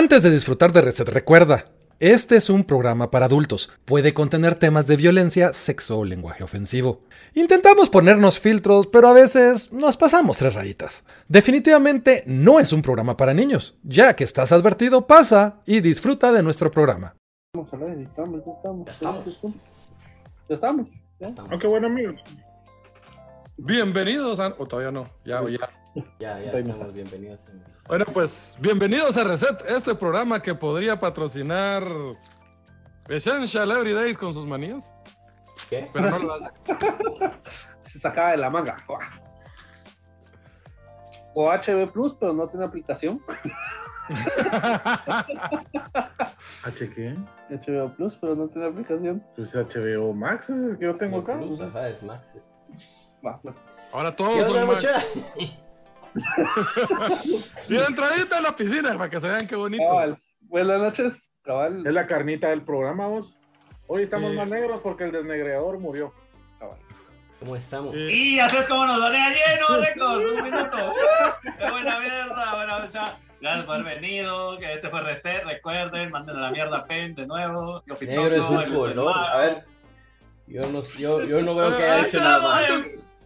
Antes de disfrutar de Reset, recuerda, este es un programa para adultos. Puede contener temas de violencia, sexo o lenguaje ofensivo. Intentamos ponernos filtros, pero a veces nos pasamos tres rayitas. Definitivamente no es un programa para niños. Ya que estás advertido, pasa y disfruta de nuestro programa. Estamos, ya estamos. Ya estamos. Ya estamos. ¿ya? Estamos. Aunque bueno, amigos. Bienvenidos a. O todavía no. Ya, ya. Ya, ya estamos bienvenidos. en- Bueno, pues bienvenidos a Reset, este programa que podría patrocinar Essential Everydays con sus manías, ¿Qué? pero no lo hace. Se sacaba de la manga. O HB Plus, pero no tiene aplicación. ¿H qué? HBO Plus, pero no tiene aplicación. Pues HBO Max es el que yo tengo acá. Plus, ajá, es Max. Va, va. Ahora ¿Qué todos son Max. Y de entradita en la piscina para que se vean qué bonito. Cabal. Buenas noches, cabal. Es la carnita del programa, vos. Hoy estamos Sí. más negros porque el desnegreador murió. cabal. ¿Cómo estamos? Y- Y así es como nos donea lleno, récord, un minuto. ¡Uh! ¡Qué buena mierda! Buena mucha. Gracias por haber venido. Que este fue Reset. Recuerden, manden a la mierda a Pen de nuevo. Yo Negro es un color. A ver. Yo no, yo, yo no veo que haya hecho nada. en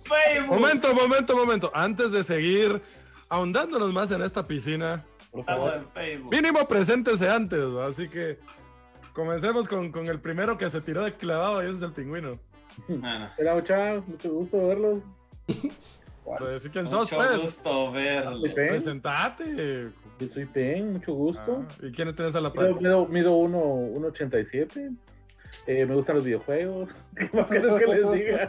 Facebook. Momento, momento, momento. Antes de seguir ahondándonos más en esta piscina, Por Estamos favor. en Facebook. mínimo preséntese antes, ¿no? así que comencemos con, con el primero que se tiró de clavado y ese es el pingüino. Bueno, Hola, muchachos. Mucho gusto verlos. Pues quién sos, mucho pues. gusto verlo. Presentate. Yo soy Pen, mucho gusto. Ah, ¿Y quiénes tienes a la Mido, par? mido, mido uno- 1.87. Eh, me gustan los videojuegos. ¿Qué más quieres que les diga?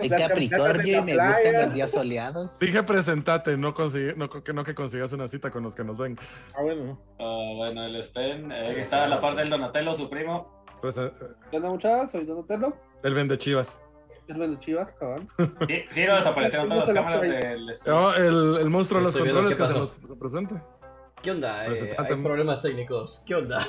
En Capricornio y me gustan los días soleados. Dije presentate, no, consigue, no, que no que consigas una cita con los que nos ven. Ah, bueno. Ah, bueno, el Spen. Eh, está a la parte del Donatello, su primo. Presen- ¿Qué onda, muchachos? Soy Donatello. El vende chivas. Es de Chivas, cabal. Gi- Giro desaparecieron todas las cámaras del Spen. Oh, el, el monstruo de los controles que se nos se presente. ¿Qué onda? Eh, hay problemas técnicos. ¿Qué onda?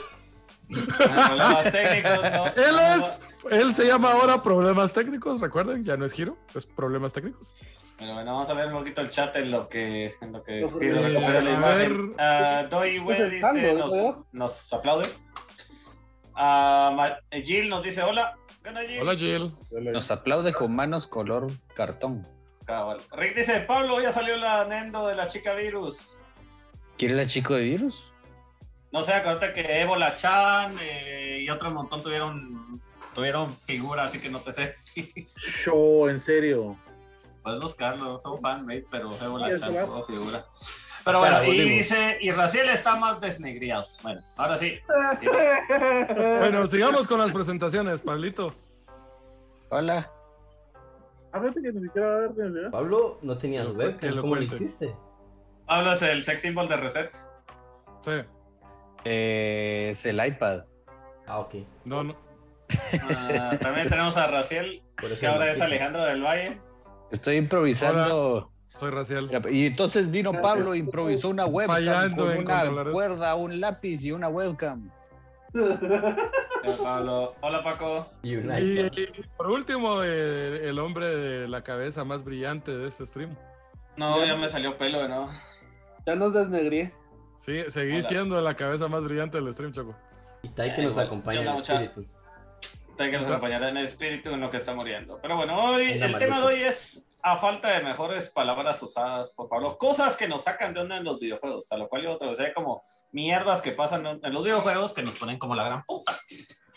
Problemas técnicos, ¿no? Él es, él se llama ahora Problemas Técnicos, recuerden, ya no es Giro, es Problemas Técnicos. Bueno, bueno, vamos a ver un poquito el chat en lo que, en lo que la imagen. Ah, Doy estando, dice, nos, nos aplaude. Eh, Jill nos dice hola. Hola Jill. Nos aplaude con manos color cartón. Cabal. Rick dice, Pablo, ya salió la Nendo de la chica virus. ¿Quiere la chico de virus? No sé, acuérdate que Ébola Chan eh, y otro montón tuvieron tuvieron figura, así que no te sé si Show, en serio. puedes buscarlo. Son fanmade, pero Ébola Chan tuvo figura. Pero bueno, y dice, y Raciel está más desnegriado. Bueno, ahora sí. Bueno, sigamos con las presentaciones, Pablito. Hola. A ver, que ni siquiera va a ver, ¿verdad? Pablo no tenías lo ¿Cómo cuente. hiciste? Pablo es el sex symbol de Reset. Sí, Eh, es el iPad. Ah, ok. no, no. Ah, también tenemos a Raciel, que ahora es. Alejandro del Valle. Estoy improvisando. Soy racial. Y entonces vino Pablo e improvisó una webcam Fallando con una cuerda, un lápiz y una webcam. Pablo. Hola Paco. Y un Y, por último, el, el hombre de la cabeza más brillante de este stream. No, ya me salió pelo, ¿no? Ya nos desnegrié. Sí, seguí Hola. siendo la cabeza más brillante del stream, Choco. Y Tai que nos acompaña en el espíritu. Hay que nos acompañará en el espíritu en lo que está muriendo. Pero bueno, hoy el tema de hoy es a falta de mejores palabras usadas por Pablo, cosas que nos sacan de onda en los videojuegos, a lo cual yo traduciré como mierdas que pasan en los videojuegos que nos ponen como la gran puta.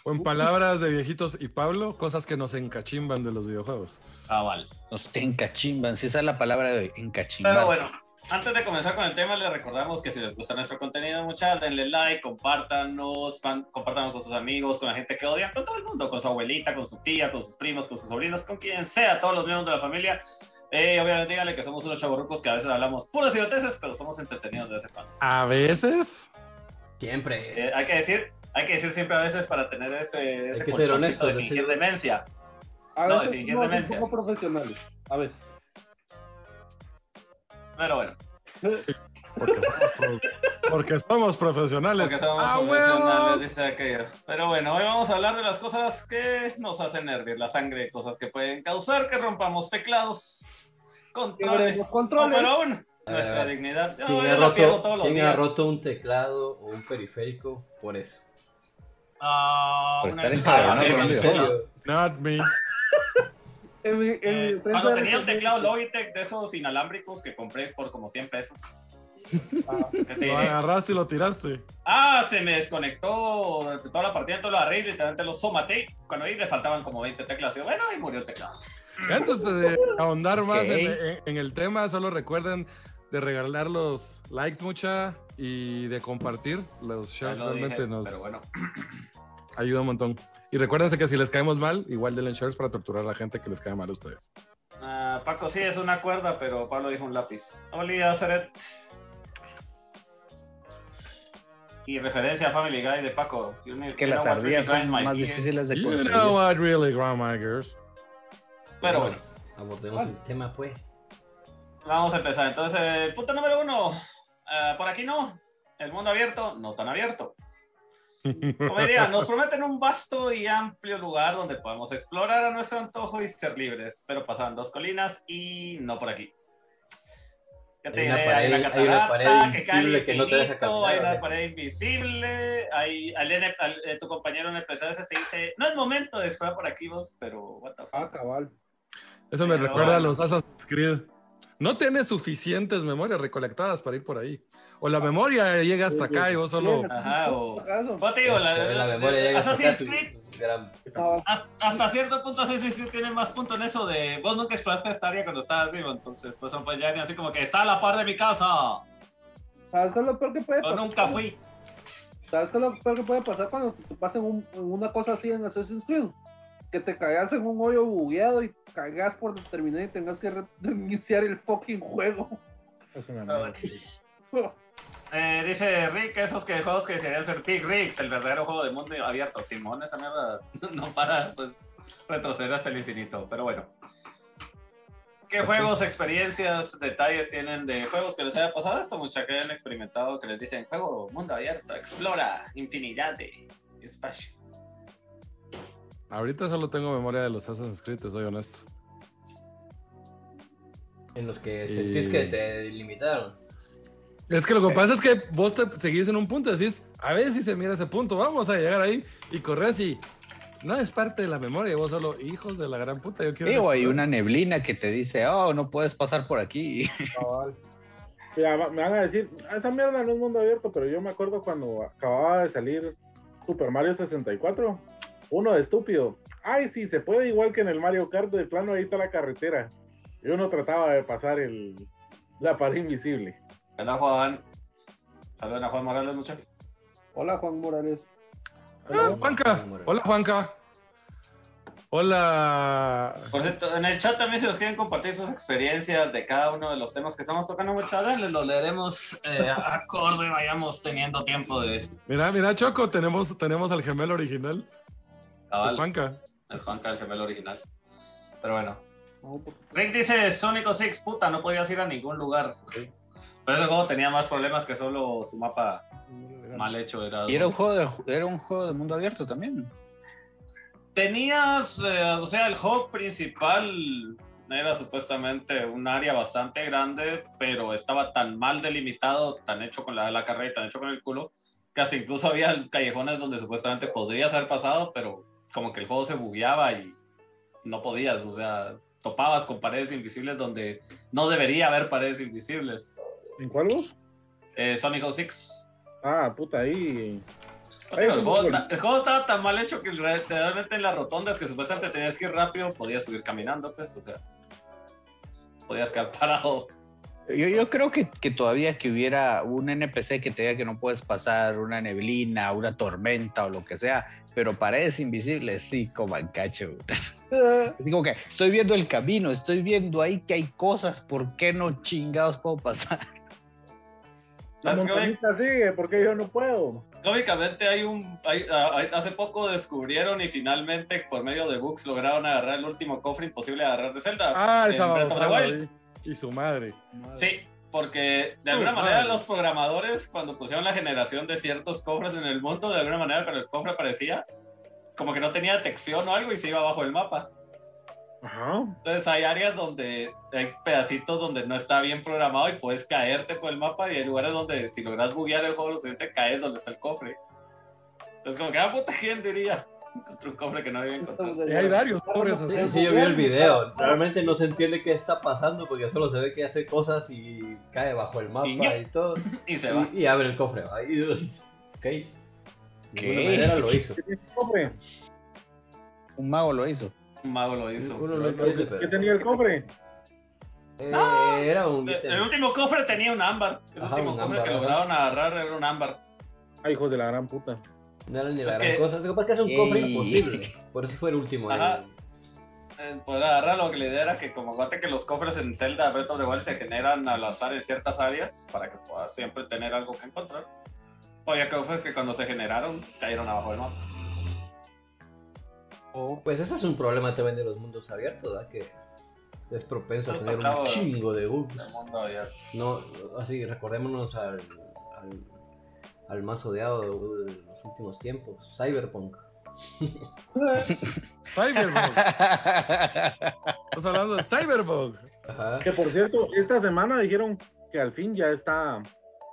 O en palabras de viejitos y Pablo, cosas que nos encachimban de los videojuegos. Ah, vale. Nos encachimban. Si esa es la palabra de hoy, encachimbar. Pero bueno, antes de comenzar con el tema, les recordamos que si les gusta nuestro contenido, muchachos, denle like, compártanos, fan- compártanos con sus amigos, con la gente que odian, con todo el mundo, con su abuelita, con su tía, con sus primos, con sus sobrinos, con quien sea, todos los miembros de la familia. Eh, obviamente díganle que somos unos chavorrucos que a veces hablamos puras idioteces, pero somos entretenidos de vez en cuando. A veces. Siempre. Eh, hay que decir, hay que decir siempre a veces para tener ese, ese que ser honesto, de ¿no? fingir demencia. A No, veces de fingir somos un demencia. poco profesionales. A ver. Pero bueno, Porque somos, pro- porque somos profesionales. porque somos ¡A profesionales, huevos! dice aquello. Pero bueno, hoy vamos a hablar de las cosas que nos hacen hervir la sangre, cosas que pueden causar que rompamos teclados, controles, controles. pero aún nuestra dignidad. ¿Quién, yo ha roto, todos los quién ha días. roto un teclado o un periférico por eso? Ah, Por estar Ah, en. Not me. En mi- en Eh, cuando tenía un teclado Logitech de esos inalámbricos que compré por como 100 pesos. Ah, ¿Qué te Lo agarraste y lo tiraste. Ah, se me desconectó durante toda la partida, entonces lo y literalmente lo somaté. Cuando vi le faltaban como 20 teclas. Y bueno, y murió el teclado. Antes de ahondar más Ok. en, en- en el tema, solo recuerden de regalar los likes mucha y de compartir. Los shares lo dije, realmente nos Pero bueno, ayuda un montón. Y recuérdense que si les caemos mal, igual denle shares para torturar a la gente que les cae mal a ustedes. Ah, Paco sí es una cuerda, pero Pablo dijo un lápiz. Olía Seret. Y referencia a Family Guy de Paco. Es que las ardillas son más difíciles de You conseguir. know what really, Grandma Girls. Pero bueno, Abordemos el tema, pues. vamos a empezar. Entonces, el punto número uno. Ah, por aquí no. El mundo abierto, no tan abierto. Como diría, nos prometen un vasto y amplio lugar donde podemos explorar a nuestro antojo y ser libres, pero pasan dos colinas y no por aquí. Ya te Hay una diré, hay una pared- hay una pared que cae al invisible que no te deja infinito, caminar, hay una ¿vale? pared invisible, hay, al N- al- eh, tu compañero en el veces te dice, no es momento de explorar por aquí vos, pero what the ah, fuck. cabal. Eso me Pero recuerda a los Assassin's Creed. No tienes suficientes memorias recolectadas para ir por ahí. O la memoria llega hasta acá y vos solo. Ajá, o... ¿Acaso? Pues te digo, la, la memoria llega hasta acá, gran- Ah, Hasta, hasta cierto punto Assassin's Creed tiene más punto en eso de vos nunca exploraste esta área cuando estabas vivo, entonces pues son pues ya ni así como que está a la par de mi casa, ¿Sabes qué es lo peor que puede yo pasar? nunca fui. ¿Sabes qué es lo peor que puede pasar cuando te pasen un- una cosa así en Assassin's Creed? Que te caigas en un hoyo bugueado y caigas por terminar y tengas que re- reiniciar el fucking juego. Es una. Eh, dice Rick, esos que juegos que deberían ser Big Rigs, el verdadero juego de mundo abierto. Simón, esa mierda no para pues retroceder hasta el infinito, pero bueno. ¿Qué juegos, experiencias, detalles tienen de juegos que les haya pasado esto, mucha que hayan experimentado, que les dicen juego, mundo abierto, explora, infinidad de espacio? Ahorita solo tengo memoria de los Assassin's Creed, te soy honesto. En los que Y- sentís que te limitaron. Es que lo que pasa es que vos te seguís en un punto y decís, a ver si se mira ese punto, vamos a llegar ahí y corres y no es parte de la memoria, vos solo, hijos de la gran puta, yo quiero... Digo, hay explorar". una neblina que te dice, oh, no puedes pasar por aquí. Cabal. Ya, me van a decir, "Ah, esa mierda no es mundo abierto, pero yo me acuerdo cuando acababa de salir Super Mario 64, uno de estúpido. Ay, sí, se puede igual que en el Mario Kart, de plano ahí está la carretera. Y uno trataba de pasar el, la pared invisible. Hola Juan. Saludos a Juan Morales, muchachos. Hola, Juan Morales. Ah, Juanca, hola Juanca. Hola. Por cierto, en el chat también si nos quieren compartir sus experiencias de cada uno de los temas que estamos tocando, muchas gracias. Lo leeremos eh, acorde, vayamos teniendo tiempo de Mira, mira, Choco, tenemos, tenemos al gemelo original. Es. Juanca. Es Juanca el gemelo original. Pero bueno. Rick dice, Sonic 6, puta, no podías ir a ningún lugar. Pero ese juego tenía más problemas que solo su mapa mal hecho. Era, Y era un juego de, era un juego de mundo abierto también. Tenías, eh, o sea, el hub principal era supuestamente un área bastante grande, pero estaba tan mal delimitado, tan hecho con la, la carrera y tan hecho con el culo, que hasta incluso había callejones donde supuestamente podrías haber pasado, pero como que el juego se bugueaba y no podías, o sea, topabas con paredes invisibles donde no debería haber paredes invisibles. ¿En cuál vos? Eh, Sonic 06. Ah, puta, ahí. No, el, juego, el juego estaba tan mal hecho que re- realmente en las rotondas que supuestamente tenías que ir rápido, podías subir caminando, pues, o sea, podías quedar parado. Yo, yo creo que, que todavía que hubiera un NPC que te diga que no puedes pasar una neblina, una tormenta o lo que sea, pero paredes invisibles, sí, como cacho. Digo que estoy viendo el camino, estoy viendo ahí que hay cosas, ¿por qué no chingados puedo pasar? La montañita sigue, porque yo no puedo. Lógicamente hay un, hay- hay- hace poco descubrieron y finalmente por medio de bugs lograron agarrar el último cofre imposible de agarrar de Zelda. Ah, esa babosada. Y su madre. Sí, porque de alguna manera madre. los programadores cuando pusieron la generación de ciertos cofres en el mundo, de alguna manera cuando el cofre aparecía, como que no tenía detección o algo y se iba abajo del mapa. Ajá. Entonces hay áreas donde hay pedacitos donde no está bien programado y puedes caerte por el mapa y hay lugares donde si logras buguear el juego lo siguiente caes donde está el cofre. Entonces como que ah puta quién diría encontré un cofre que no había encontrado. Y hay varios pobres Sí, así. sí, yo vi el video. Realmente no se entiende qué está pasando porque solo se ve que hace cosas y cae bajo el mapa Y y todo. Y se va. Y, y abre el cofre. Ahí, ok. De ¿Qué? alguna manera lo hizo. Cofre. Un mago lo hizo. Un mago lo hizo. Lo ¿Qué tenía el cofre? Eh, era un El, último cofre tenía un ámbar. El Ajá, último cofre ámbar, que lograron agarrar era un ámbar. Ay, hijos de la gran puta. No era ni la Es gran que- cosa. Lo que pasa es que es un cofre imposible. Por eso fue el último. Ajá. el- Eh, poder agarrarlo, que la idea era que como aguante que los cofres en Zelda Breath of the Wild se generan al azar en ciertas áreas para que puedas siempre tener algo que encontrar. Había cofres que cuando se generaron cayeron abajo del mapa. Pues ese es un problema también de los mundos abiertos, ¿verdad? Que es propenso a tener un chingo de bugs. El. No, así, recordémonos al, al, al más odiado de los últimos tiempos, Cyberpunk. Cyberbug. Estás hablando de Cyberbug. Ajá. Que por cierto, esta semana dijeron que al fin ya está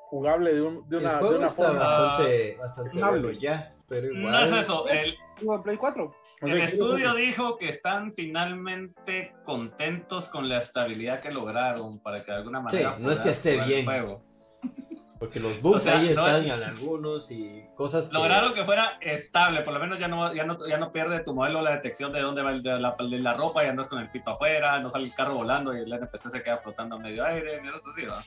jugable de, un, de El una, de juego una está forma. bastante, bastante Jugable. bueno ya, pero igual. No es eso. El, Play 4. el estudio dijo que están finalmente contentos con la estabilidad que lograron para que de alguna manera. no es que esté bien. juego. Porque los bugs O sea, ahí no- están en algunos y cosas que... Lograron que fuera estable, por lo menos ya no, ya no, ya no pierde tu modelo la detección de dónde va el- de la, de la ropa y andas con el pito afuera, no sale el carro volando y el NPC se queda flotando a medio aire, mira eso sí, ¿va?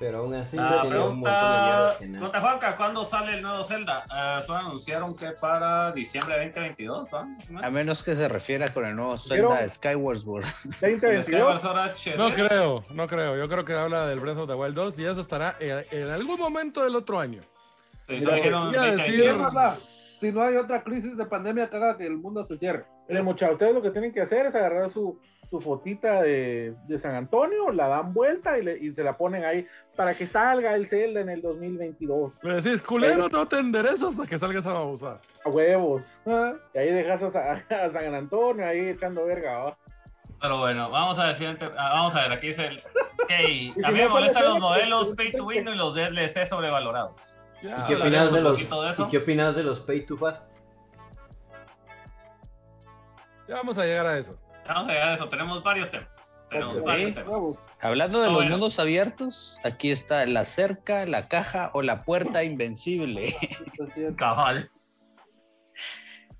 Pero aún así Ah, tiene un montón de pregunta, que no. pregunta Juanca, ¿cuándo sale el nuevo Zelda? Eh, solo anunciaron que para diciembre de 2022, ¿va? A menos que se refiera con el nuevo Zelda Skyward Sword. El 2022. Skyward Sword. No creo, no creo. Yo creo que habla del Breath of the Wild 2 y eso estará en, en algún momento del otro año. Sí, solo Mira, dijeron iba a 2022. decir- Mierda, Si no hay otra crisis de pandemia que haga que el mundo se cierre. Muchachos, ustedes lo que tienen que hacer es agarrar su, su fotita de, de San Antonio, la dan vuelta y, le- y se la ponen ahí para que salga el Zelda en el 2022. Le decís, culero, no te enderezo hasta que salga esa babosa. A huevos. Y ahí dejas a, Sa- a San Antonio ahí echando verga. ¿va? Pero bueno, vamos a ver, siguiente- ah, vamos a ver, aquí dice el... Ok, a mí me molestan los modelos pues, pay to win y los DLC sobrevalorados. Ya, ¿Y qué opinas de un los, poquito de eso. ¿Y qué opinas de los pay to fast? ya vamos a llegar a eso. Vamos a llegar a eso, tenemos varios temas. Tenemos varios temas. Hablando de los bueno. mundos abiertos, aquí está la cerca, la caja o la puerta invencible. Cabal.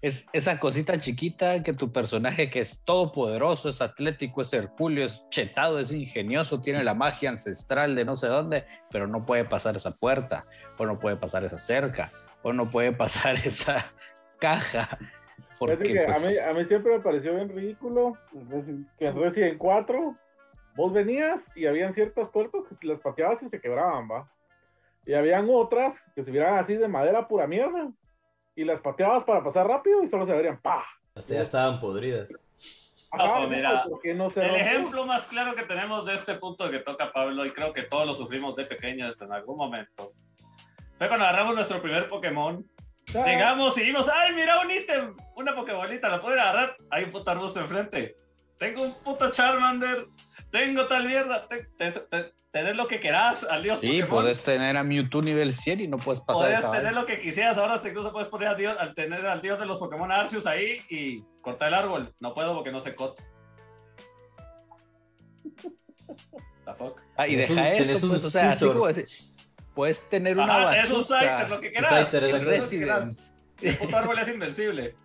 Es esa cosita chiquita que tu personaje que es todopoderoso, es atlético, es hercúleo, es chetado, es ingenioso, tiene la magia ancestral de no sé dónde, pero no puede pasar esa puerta, o no puede pasar esa cerca, o no puede pasar esa caja. Porque que pues, a, mí, a mí siempre me pareció bien ridículo que en Resident 4 vos venías y habían ciertas puertas que si las pateabas y se quebraban, ¿va? Y habían otras que se vieran así de madera pura mierda y las pateabas para pasar rápido y solo se verían ¡pa! Hasta ya estaban podridas. Ajá, pues mira, ¿por qué no se El rompió? ejemplo más claro que tenemos de este punto que toca Pablo, y creo que todos lo sufrimos de pequeños en algún momento, fue cuando agarramos nuestro primer Pokémon. Llegamos y vimos, ¡ay, mira un ítem! Una Pokébolita, ¿la puedo agarrar? Hay un puto arbusto enfrente. Tengo un puto Charmander. Tengo tal mierda. Te- te- te- tenés lo que querás, al dios sí, Pokémon. puedes tener a Mewtwo nivel 100 y no puedes pasar esa tener lo que quisieras, ahora incluso puedes poner al dios, al tener al dios de los Pokémon Arceus ahí y cortar el árbol. No puedo porque no sé coto. The fuck? Ah, y deja eso, pues, o sea, así como decir, puedes tener una Ajá, es un bazooka, Scyther, lo que quieras. Scyther es es lo que Resident. El puto árbol es invencible.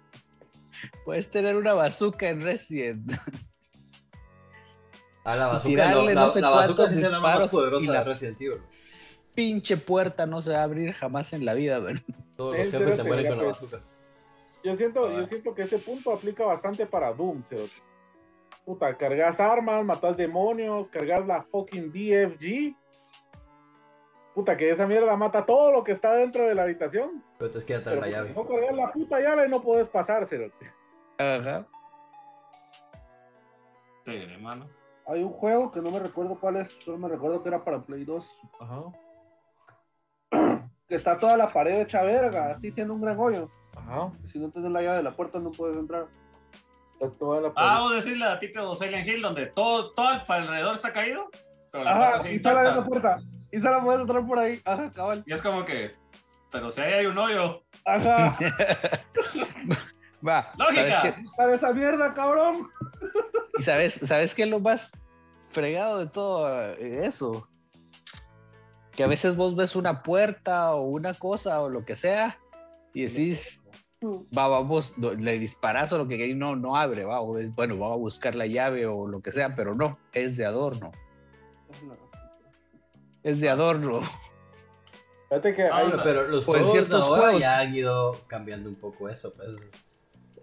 puedes tener una bazooka en Resident. Ah, la bazooka, tirarle no, la, no sé la bazooka sí más disparos y poderosa la- de Resident Evil. Pinche puerta no se va a abrir jamás en la vida, ¿verdad? Todos Sí, los jefes se mueren con la bazooka. Yo siento, Ah. yo siento que ese punto aplica bastante para Doom, cerote. Puta, cargas armas, matas demonios, cargas la fucking BFG. Puta, que esa mierda mata todo lo que está dentro de la habitación. Pero entonces queda Pero la si llave. no cargas la puta llave, no puedes pasar, cerote. Ajá. Sí, hermano. Hay un juego que no me recuerdo cuál es, solo me recuerdo que era para Play 2. Ajá, Que está toda la pared hecha verga, así tiene un gran hoyo. ajá. Si no tienes la llave de la puerta no puedes entrar. Toda la Ah, vos decís la tipo de Silent Hill donde todo, todo alrededor está caído, pero la puerta Ajá, sigue y de la puerta. Y se la puedes entrar por ahí. Ajá, cabal. Y es como que, pero si ahí hay un hoyo. Ajá. Va, Lógica. ¿sabes esa mierda, cabrón. ¿Y sabes, sabes qué es lo más fregado de todo eh, eso? Que a veces vos ves una puerta o una cosa o lo que sea y decís, va, vamos, le disparas o lo que querés, no, no abre, va, o es, bueno, vamos a buscar la llave o lo que sea, pero no, es de adorno, es de adorno. Fíjate que hay, Vamos Bueno, pero los Pues juegos ciertos de ahora juegos- ya han ido cambiando un poco eso, pues.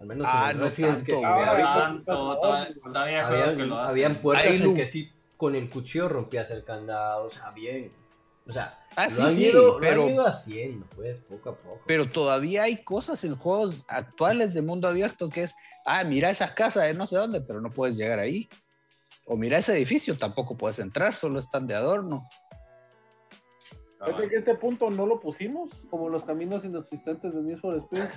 Al menos Ah, en el no Resident tanto, que güey. había- Ahora- Tanto, todavía, todavía hay juegos que habían, lo hacen. habían puertas Hay en que sí con el cuchillo rompías el candado, o sea, bien. O sea, Ah, lo, sí, han sí, ido, lo pero, han ido haciendo, pues, poco a poco. pero todavía hay cosas en juegos actuales de mundo abierto que es, ah, mira esa casa de no sé dónde, pero no puedes llegar ahí. O mira ese edificio, tampoco puedes entrar, solo están de adorno. Ah, que este punto no lo pusimos. Como los caminos inexistentes de Need for Speed.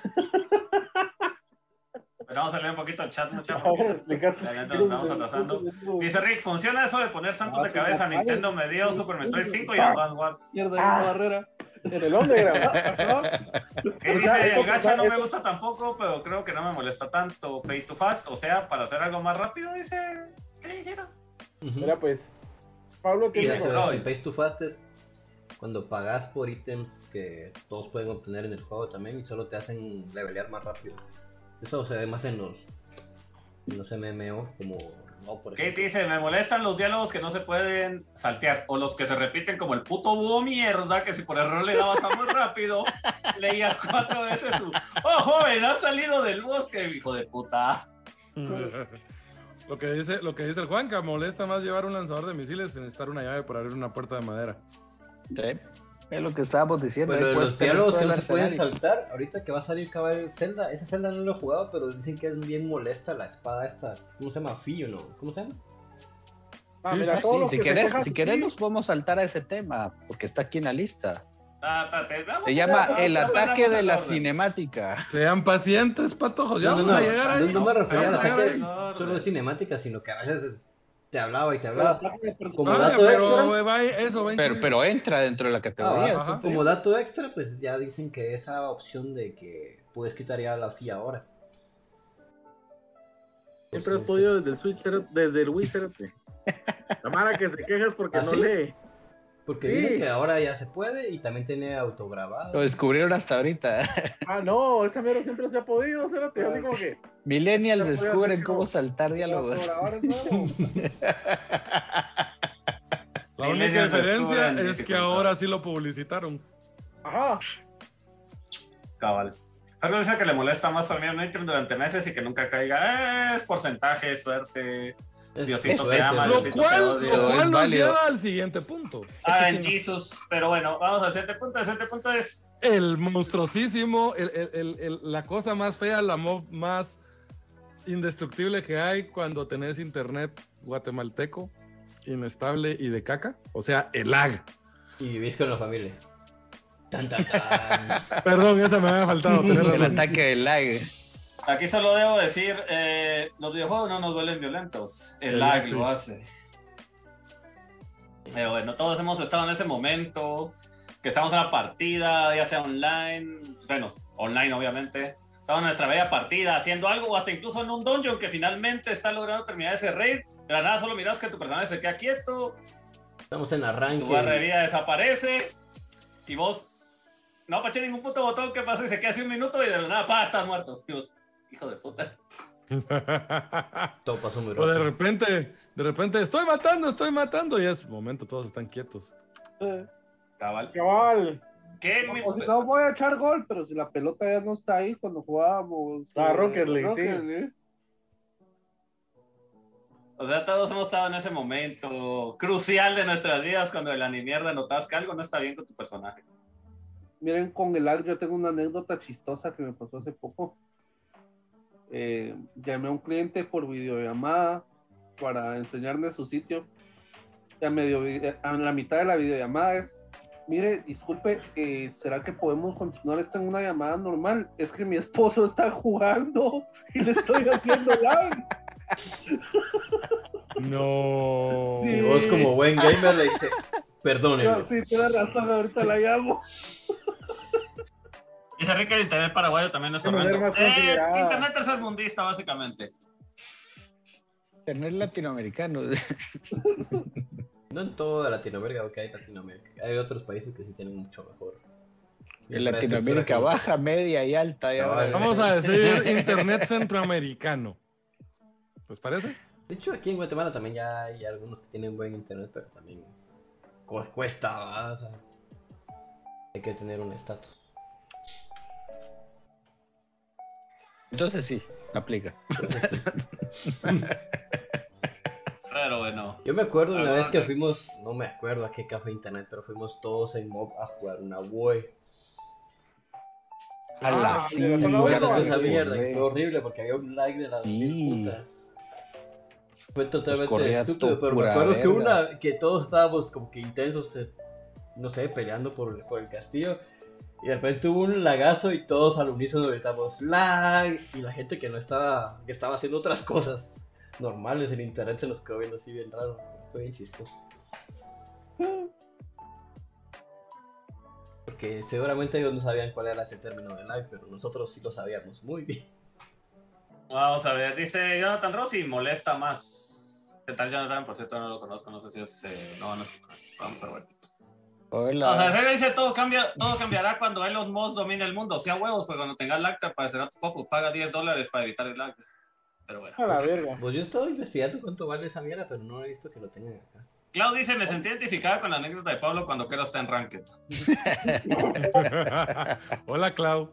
Pero vamos a leer un poquito el chat, muchachos. Nos vamos atrasando. Dice Rick, ¿funciona eso de poner santos de cabeza? Nintendo me dio Super Metroid 5 y Advance Wars. Mierda, Ah. una barrera. En el underground. ¿Qué dice? El gacha no me gusta tampoco, pero creo que no me molesta tanto. Pay to fast, o sea, para hacer algo más rápido, dice. ¿Qué dijeron? Mira, pues. Pablo Y tiene eso razón. es, el Face to Fast es cuando pagas por ítems que todos pueden obtener en el juego también y solo te hacen levelear más rápido. Eso se ve más en los, en los MMO, como no, por ejemplo. dice, me molestan los diálogos que no se pueden saltear, o los que se repiten como el puto búho mierda, que si por error le dabas a muy rápido, leías cuatro veces tu, oh joven, has salido del bosque, hijo de puta. Lo que dice, lo que dice el Juanca, molesta más llevar un lanzador de misiles sin necesitar una llave para abrir una puerta de madera. Sí, Es lo que estábamos diciendo. De puedes los diálogos que no se pueden saltar, ahorita que va a salir cabal Zelda, esa Zelda no lo he jugado, pero dicen que es bien molesta la espada esta, ¿cómo se llama? ¿no? ¿Cómo se llama? Ah, Sí, mira, sí, todos Sí, los si que querés, si querés nos podemos saltar a ese tema, porque está aquí en la lista. Ah, Se llama El ataque de la cinemática. Sean pacientes, patojos. Ya No, no, vamos a llegar no, ahí. No me refería a ataque solo de cinemática, sino que a veces te hablaba y te Pero hablaba. Como Ah, dato pero extra. va- eso va Pero, incluido. pero entra dentro de la Ah, categoría. Ajá. Como dato extra, pues ya dicen que esa opción de que puedes quitar ya la FIA ahora. Siempre he podido desde el Switch, desde el Wii, cérate. La mara que se quejas porque ¿Ah, no sí? lee. Porque Sí. dicen que ahora ya se puede y también tiene autograbado. Lo descubrieron hasta ahorita. Ah, no, esa mierda siempre se ha podido, cérate. Así como que. Millennials a descubren cómo saltar diálogos. La única diferencia es que ahora sí lo publicitaron. Ajá. Cabal. Algo dice que le molesta más también Nitro durante meses y que nunca caiga. Eh, es porcentaje, suerte. Es- Diosito eso te es, ama, es- Lo Diosito te cual, odia. lo cual nos válido. lleva al siguiente punto. Ah, en. Jesus. Pero bueno, vamos al siguiente punto. El siguiente punto es. El monstruosísimo, el- el- el- el- la cosa más fea, la mob más indestructible que hay cuando tenés internet guatemalteco, inestable y de caca. O sea, el lag. Y vivís con la familia. Tan, tan, tan. Perdón, esa me había faltado. tenés El razón. ataque del lag. Aquí solo debo decir: eh, los videojuegos no nos vuelven violentos. El, lag sí. lo hace. Pero bueno, todos hemos estado en ese momento. Que estamos en la partida, ya sea online. Bueno, online, obviamente. Estamos en nuestra bella partida haciendo algo, o hasta incluso en un dungeon que finalmente está logrando terminar ese raid. De la nada solo miras que tu personaje se queda quieto, Estamos en tu arranque. barra de vida desaparece y vos no apaché ningún puto botón que pasó y se queda así un minuto y de la nada, pa, estás muerto. Dios, hijo de puta. Todo pasó muy o de rápido. repente, de repente, estoy matando, estoy matando. Y es momento, todos están quietos. Eh, Cabal. Cabal. ¿Qué? Mi- O si no voy a echar gol, pero si la pelota ya no está ahí cuando jugábamos. Ah, eh, Rocket League, sí. League. O sea, todos hemos estado en ese momento crucial de nuestras vidas cuando de la ni mierda notas que algo no está bien con tu personaje. Miren, con el lag yo tengo una anécdota chistosa que me pasó hace poco. Eh, llamé a un cliente por videollamada para enseñarle su sitio. Ya medio, vi- a la mitad de la videollamada es Mire, disculpe, eh, ¿será que podemos continuar esto en una llamada normal? Es que mi esposo está jugando y le estoy haciendo lag. No. Y vos como buen gamer le dice, No, perdónenlo. sí, tienes razón, ahorita la llamo. Dice Rick que el internet paraguayo también es De manera horrendo. Eh, internet tercermundista, básicamente. Tener latinoamericano. No en toda Latinoamérica, porque hay Latinoamérica. Hay otros países que sí tienen mucho mejor. En Latinoamérica baja, media y alta. y Cabal. Vamos a decir internet centroamericano. ¿Les parece? De hecho, aquí en Guatemala también ya hay algunos que tienen buen internet, pero también cu- cuesta. O sea, hay que tener un estatus. Entonces sí, aplica. Pero bueno. Yo me acuerdo una vez que fuimos, no me acuerdo a qué café internet, pero fuimos todos en mob a jugar una WoE. A la Ah, sí, de ¿Te No, acuerdas no, de esa mierda? Fue horrible porque había un lag de las Sí. mil putas. Fue totalmente corría estúpido, pero me acuerdo que una que todos estábamos como que intensos, eh, no sé, peleando por, por el castillo. Y de repente hubo un lagazo y todos al unísono gritamos lag y la gente que no estaba, que estaba haciendo otras cosas normales en internet se nos quedó viendo así bien raro. Fue bien chistoso. Porque seguramente ellos no sabían cuál era ese término de lag, pero nosotros sí lo sabíamos muy bien. Vamos a ver, dice Jonathan Rossi, molesta más. ¿Qué tal Jonathan? Por cierto, no lo conozco, no sé si es... eh, no escuchar. Vamos a ver. Hola. O sea, él dice todo, cambia, todo cambiará cuando Elon Musk domine el mundo. Sea huevos, pues cuando tengas lag te aparecerá tu poco. Paga 10 dólares para evitar el lag. Pero bueno. A la verga. Pues yo he estado investigando cuánto vale esa mierda, pero no he visto que lo tengan acá. Clau dice, me sentí identificada con la anécdota de Pablo cuando Kero está en Ranked. Hola, Clau.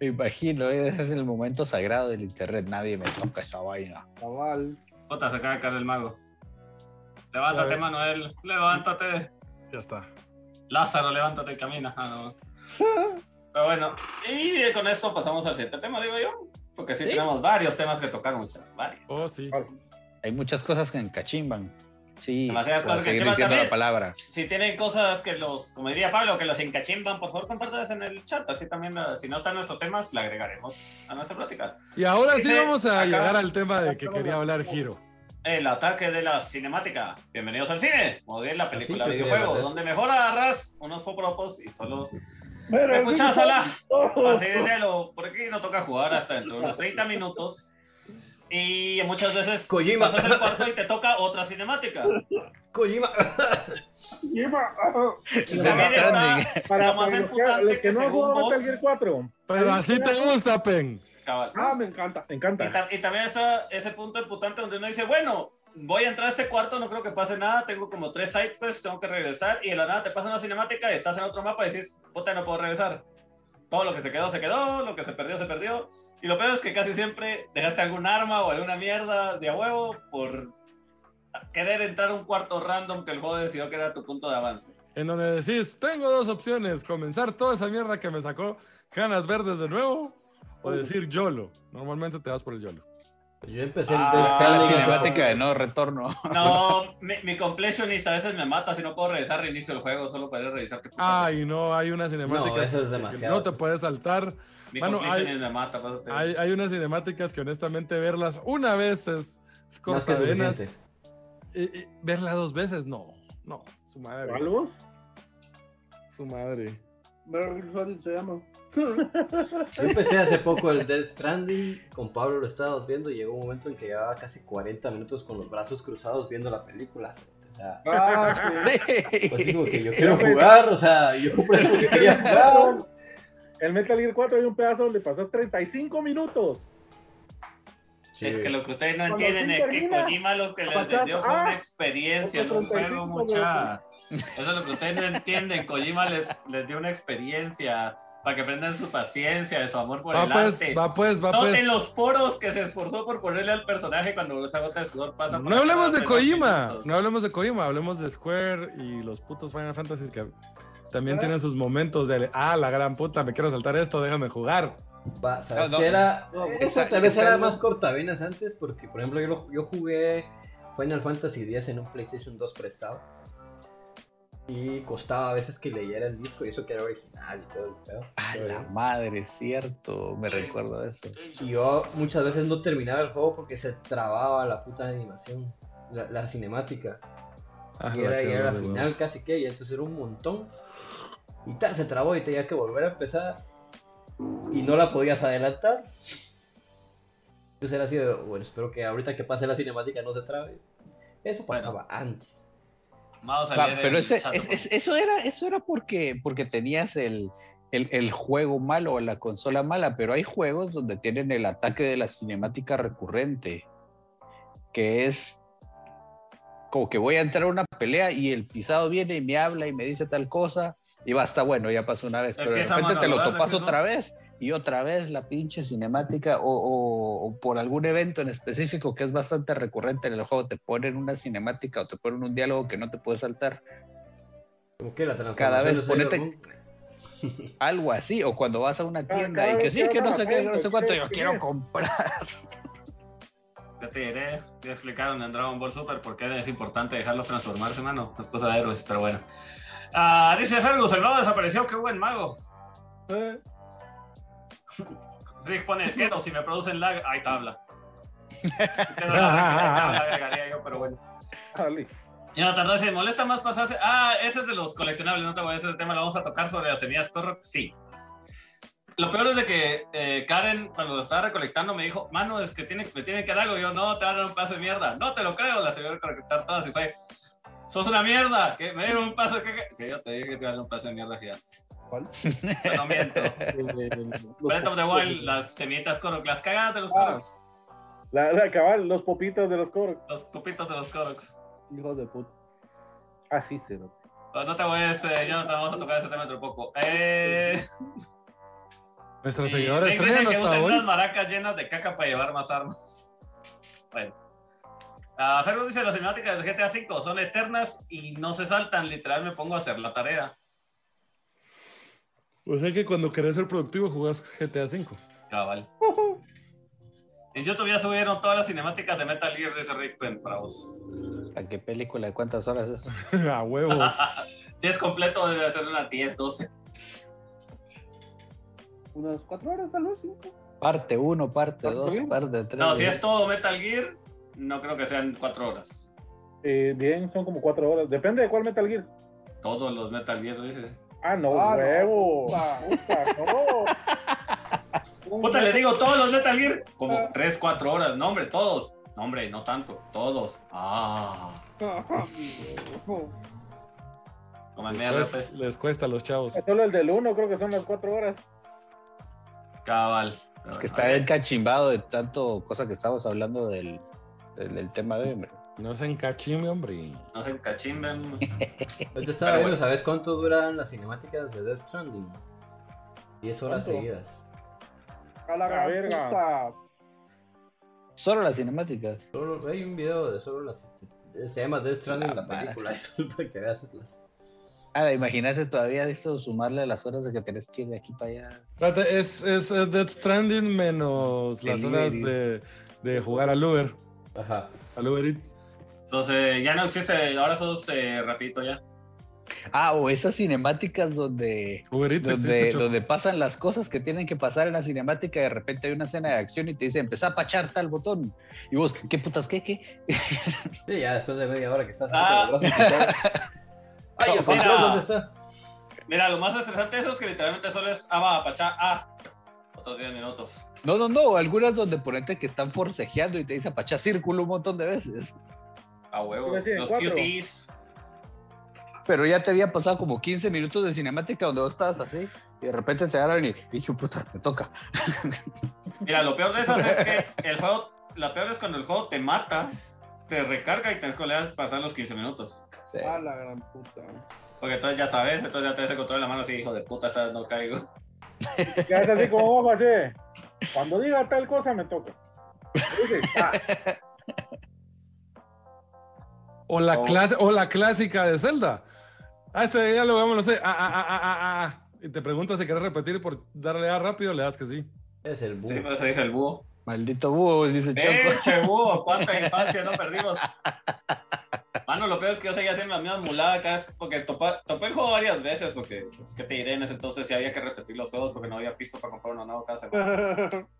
Me imagino, ese es el momento sagrado del internet. Nadie me toca esa vaina. Cabal. Puta, se acaba de caer el mago. Levántate. Manuel. Levántate. Ya está. Lázaro, levántate y camina. Ah, no. Pero bueno, y con esto pasamos al siguiente tema, digo yo. Porque sí, ¿Sí? tenemos varios temas que tocar, muchachos. Varios. Oh, sí. Hay muchas cosas que encachimban. Sí, Demasiadas cosas que seguir enchimban diciendo la palabra. Si tienen cosas que los, como diría Pablo, que los encachimban, por favor, compártanlas en el chat. Así también, eh, si no están nuestros temas, le agregaremos a nuestra plática. Y ahora sí vamos a acá- llegar al tema de que quería hablar Giro. El ataque de la cinemática. Bienvenidos al cine. Como bien la película que videojuego, donde mejor agarras unos popropos y solo Pero escuchas a la Oh. Así de lo, por aquí no toca jugar hasta dentro de unos 30 minutos. Y muchas veces Kojima. pasas el cuarto y te toca otra cinemática. Kojima. También está Para, lo más para los que, emputante que que no según jugado vos- Metal Gear 4. Pero así te gusta, Pen. Cabal. Ah, me encanta. Me Y, encanta. ta- y también está ese punto emputante donde uno dice, bueno, voy a entrar a este cuarto, no creo que pase nada, tengo como tres sidequests, tengo que regresar, y de la nada te pasa una cinemática y estás en otro mapa y dices, puta, no puedo regresar. Todo lo que se quedó, se quedó, lo que se perdió, se perdió. Y lo peor es que casi siempre dejaste algún arma o alguna mierda de a huevo por querer entrar a un cuarto random que el juego decidió que era tu punto de avance. En donde decís, tengo dos opciones, comenzar toda esa mierda que me sacó Canas Verdes de nuevo, o decir YOLO. Normalmente te vas por el YOLO. Yo empecé el Ah, Death La cinemática de no retorno. No, mi, mi completionist a veces me mata si no puedo regresar, reinicio el juego solo para ir a revisar qué puta Ay, no, hay unas cinemáticas No, eso es demasiado. no te puedes saltar. Mi Bueno, completionist me mata. Hay, hay unas cinemáticas que honestamente verlas una vez es, es. Y- y verla dos veces, no. No, su madre. ¿Algo? Su madre. Solid se llama. Yo empecé hace poco el Death Stranding, con Pablo lo estábamos viendo y llegó un momento en que llevaba casi 40 minutos con los brazos cruzados viendo la película. O sea, Ah, sí. pues digo que yo quiero jugar, o sea, yo compré eso porque quería jugar. El Metal Gear 4 hay un pedazo donde pasas 35 minutos. Sí. Es que lo que ustedes no Cuando entienden es que Kojima lo que les vendió fue ah, una experiencia, no un juego, 35 mucha. Eso es lo que ustedes no entienden. Kojima les, les dio una experiencia para que aprendan su paciencia, su amor por Va el pues, arte. va pues, va Noten pues. los poros que se esforzó por ponerle al personaje cuando esa gota de sudor pasa por No hablemos de Kojima, no hablemos de Kojima, hablemos de Square y los putos Final Fantasy que también tienen sus momentos de, ah, la gran puta, me quiero saltar esto, déjame jugar. Va, ¿Sabes No, no. qué era? No, Eso tal vez era más cortavenas antes, porque por ejemplo yo, lo- yo jugué Final Fantasy X en un PlayStation 2 prestado. Y costaba a veces que leyera el disco y eso que era original y todo el pedo. A la madre, cierto. Me recuerdo de eso. Y yo muchas veces no terminaba el juego porque se trababa la puta animación, la, la cinemática. Ah, Y era, y era la final casi que, y entonces era un montón. Y tal, se trabó y tenía que volver a empezar. Y no la podías adelantar. Entonces era así de, bueno, espero que ahorita que pase la cinemática no se trabe. Eso Bueno. pasaba antes. Vamos a Va, leer pero el ese, chat, es- es- eso era, eso era porque, porque tenías el, el, el juego malo o la consola mala, pero hay juegos donde tienen el ataque de la cinemática recurrente, que es como que voy a entrar a una pelea y el pisado viene y me habla y me dice tal cosa y basta, bueno, ya pasó una vez, pero de repente te lo topas otra vez y otra vez la pinche cinemática o, o- o por algún evento en específico que es bastante recurrente en el juego, te ponen una cinemática o te ponen un diálogo que no te puedes saltar. Como que la transformación Cada vez ponete- algo así, o cuando vas a una Cada- tienda cada y que sí, que no sé qué, que no sé cuánto, ¿qué- yo quiero comprar. Ya te diré, ya explicaron en Dragon Ball Super por qué es importante dejarlos transformarse, mano. Es cosa de héroes, pero bueno. Ah, dice Fergus, el mago desapareció, qué buen mago. Eh, Rick pone, ¿qué no? Si me producen lag, hay tabla. No la agregaría yo, pero bueno. Jonathan ¿molesta más pasarse? Ah, ese es de los coleccionables, no te voy a decir ese tema, lo vamos a tocar sobre las semillas Korok, sí. Lo peor es de que eh, Karen, cuando lo estaba recolectando, me dijo, mano, es que tiene, me tiene que dar algo. Y yo, no, te van a dar un paso de mierda. No te lo creo, la señora recolectar todas y fue, sos una mierda, que me dieron un paso de que... Sí, yo te dije que te iban a dar un paso de mierda gigante. ¿Cuál? Pero no miento. Breath of the popitos. Wild, las semillitas Korok, las cagadas de los Ah. Koroks, La, la cabal, los popitos de los coros. los pupitos de los Koroks. Hijos de puta. Así se lo. No, no te voy a decir, Jonathan, vamos a tocar ese tema dentro de poco. Eh... Nuestros Y seguidores que usen hoy. unas maracas llenas de caca para llevar más armas. Bueno. Ah, Fergus dice las cinemáticas de GTA V son eternas y no se saltan. Literal me pongo a hacer la tarea. O sea que cuando querés ser productivo jugás GTA V. Cabal. En YouTube ya subieron todas las cinemáticas de Metal Gear, dice Rick Pen para vos. ¿A qué película? ¿De cuántas horas es? A huevos. Si es completo, debe ser unas 10, 12. Unas cuatro horas, tal vez, cinco. Parte 1, parte Parte 2, uno. parte 3. No, si es todo Metal Gear, no creo que sean 4 horas. Eh, bien, son como cuatro horas. Depende de cuál Metal Gear. Todos los Metal Gear, dije. Ah, no, Ah, no. huevo. Puta. Puta, no. Puta, le digo todos los Metal Gear. Como 3, 4 horas. No, hombre, todos. No, hombre, no tanto. Todos. Ah. Como el Les, RP. les cuesta a los chavos. Solo el del uno creo que son las cuatro horas. Cabal. Es que está bien cachimbado de tanto cosa que estamos hablando del, del, del tema de hombre. No se encachime, hombre. No se estaba viendo, bueno. ¿sabes cuánto duran las cinemáticas de Death Stranding? 10 horas ¿Cuánto? seguidas. A la verga. puta. Solo las cinemáticas. Solo, hay un video de solo las. Se llama Death Stranding La la madre. película, eso para que veas las. Ah, imagínate todavía eso sumarle las horas de que tenés que ir de aquí para allá. Es, es, es Death Stranding menos las horas de, de jugar al Uber. Ajá. Al Uber Eats. Entonces, ya no existe. Ahora sos eh, rapidito ya. Ah, o esas cinemáticas donde, Uber Eats donde, existe, donde pasan las cosas que tienen que pasar en la cinemática y de repente hay una escena de acción y te dice empezá a pachar tal botón. Y vos, ¿qué putas qué? ¿Qué? Sí, ya después de media hora que estás Ah. ¡Ay, el control Mira. dónde está! Mira, lo más estresante de eso es que literalmente solo es. Ah, va, pachá. Ah. Otros 10 minutos. No, no, no, algunas donde ponente que están forcejeando y te dice pachá círculo un montón de veces. A. Resident Los cuatro. cuties. Pero ya te había pasado como 15 minutos de cinemática donde vos estabas así y de repente te agarran y dije, puta, me toca. Mira, lo peor de esas es que el juego. La peor es cuando el juego te mata, te recarga y volver a pasar los 15 minutos. Sí. A la gran puta. Porque entonces ya sabes, entonces ya te el control en la mano así, hijo de puta, esa vez no caigo. Ya es así como vos, José. Cuando diga tal cosa me toca. Dice, ah, O la, Oh. clase, o la clásica de Zelda. Ah, este ya lo vamos, no sé. Ah, ah, ah, ah, ah, ah. Y te preguntas si quieres repetir por darle A rápido, le das que sí. Es el búho. Sí, por eso dije el búho. Maldito búho, dice Choco. ¡Eche búho! ¿Cuánta infancia no perdimos? Ah, no, lo peor es que yo seguía haciendo la misma mulada cada vez, porque topa- topé el juego varias veces, porque es que te diré en ese entonces si había que repetir los juegos porque no había pisto para comprar uno nuevo cada semana.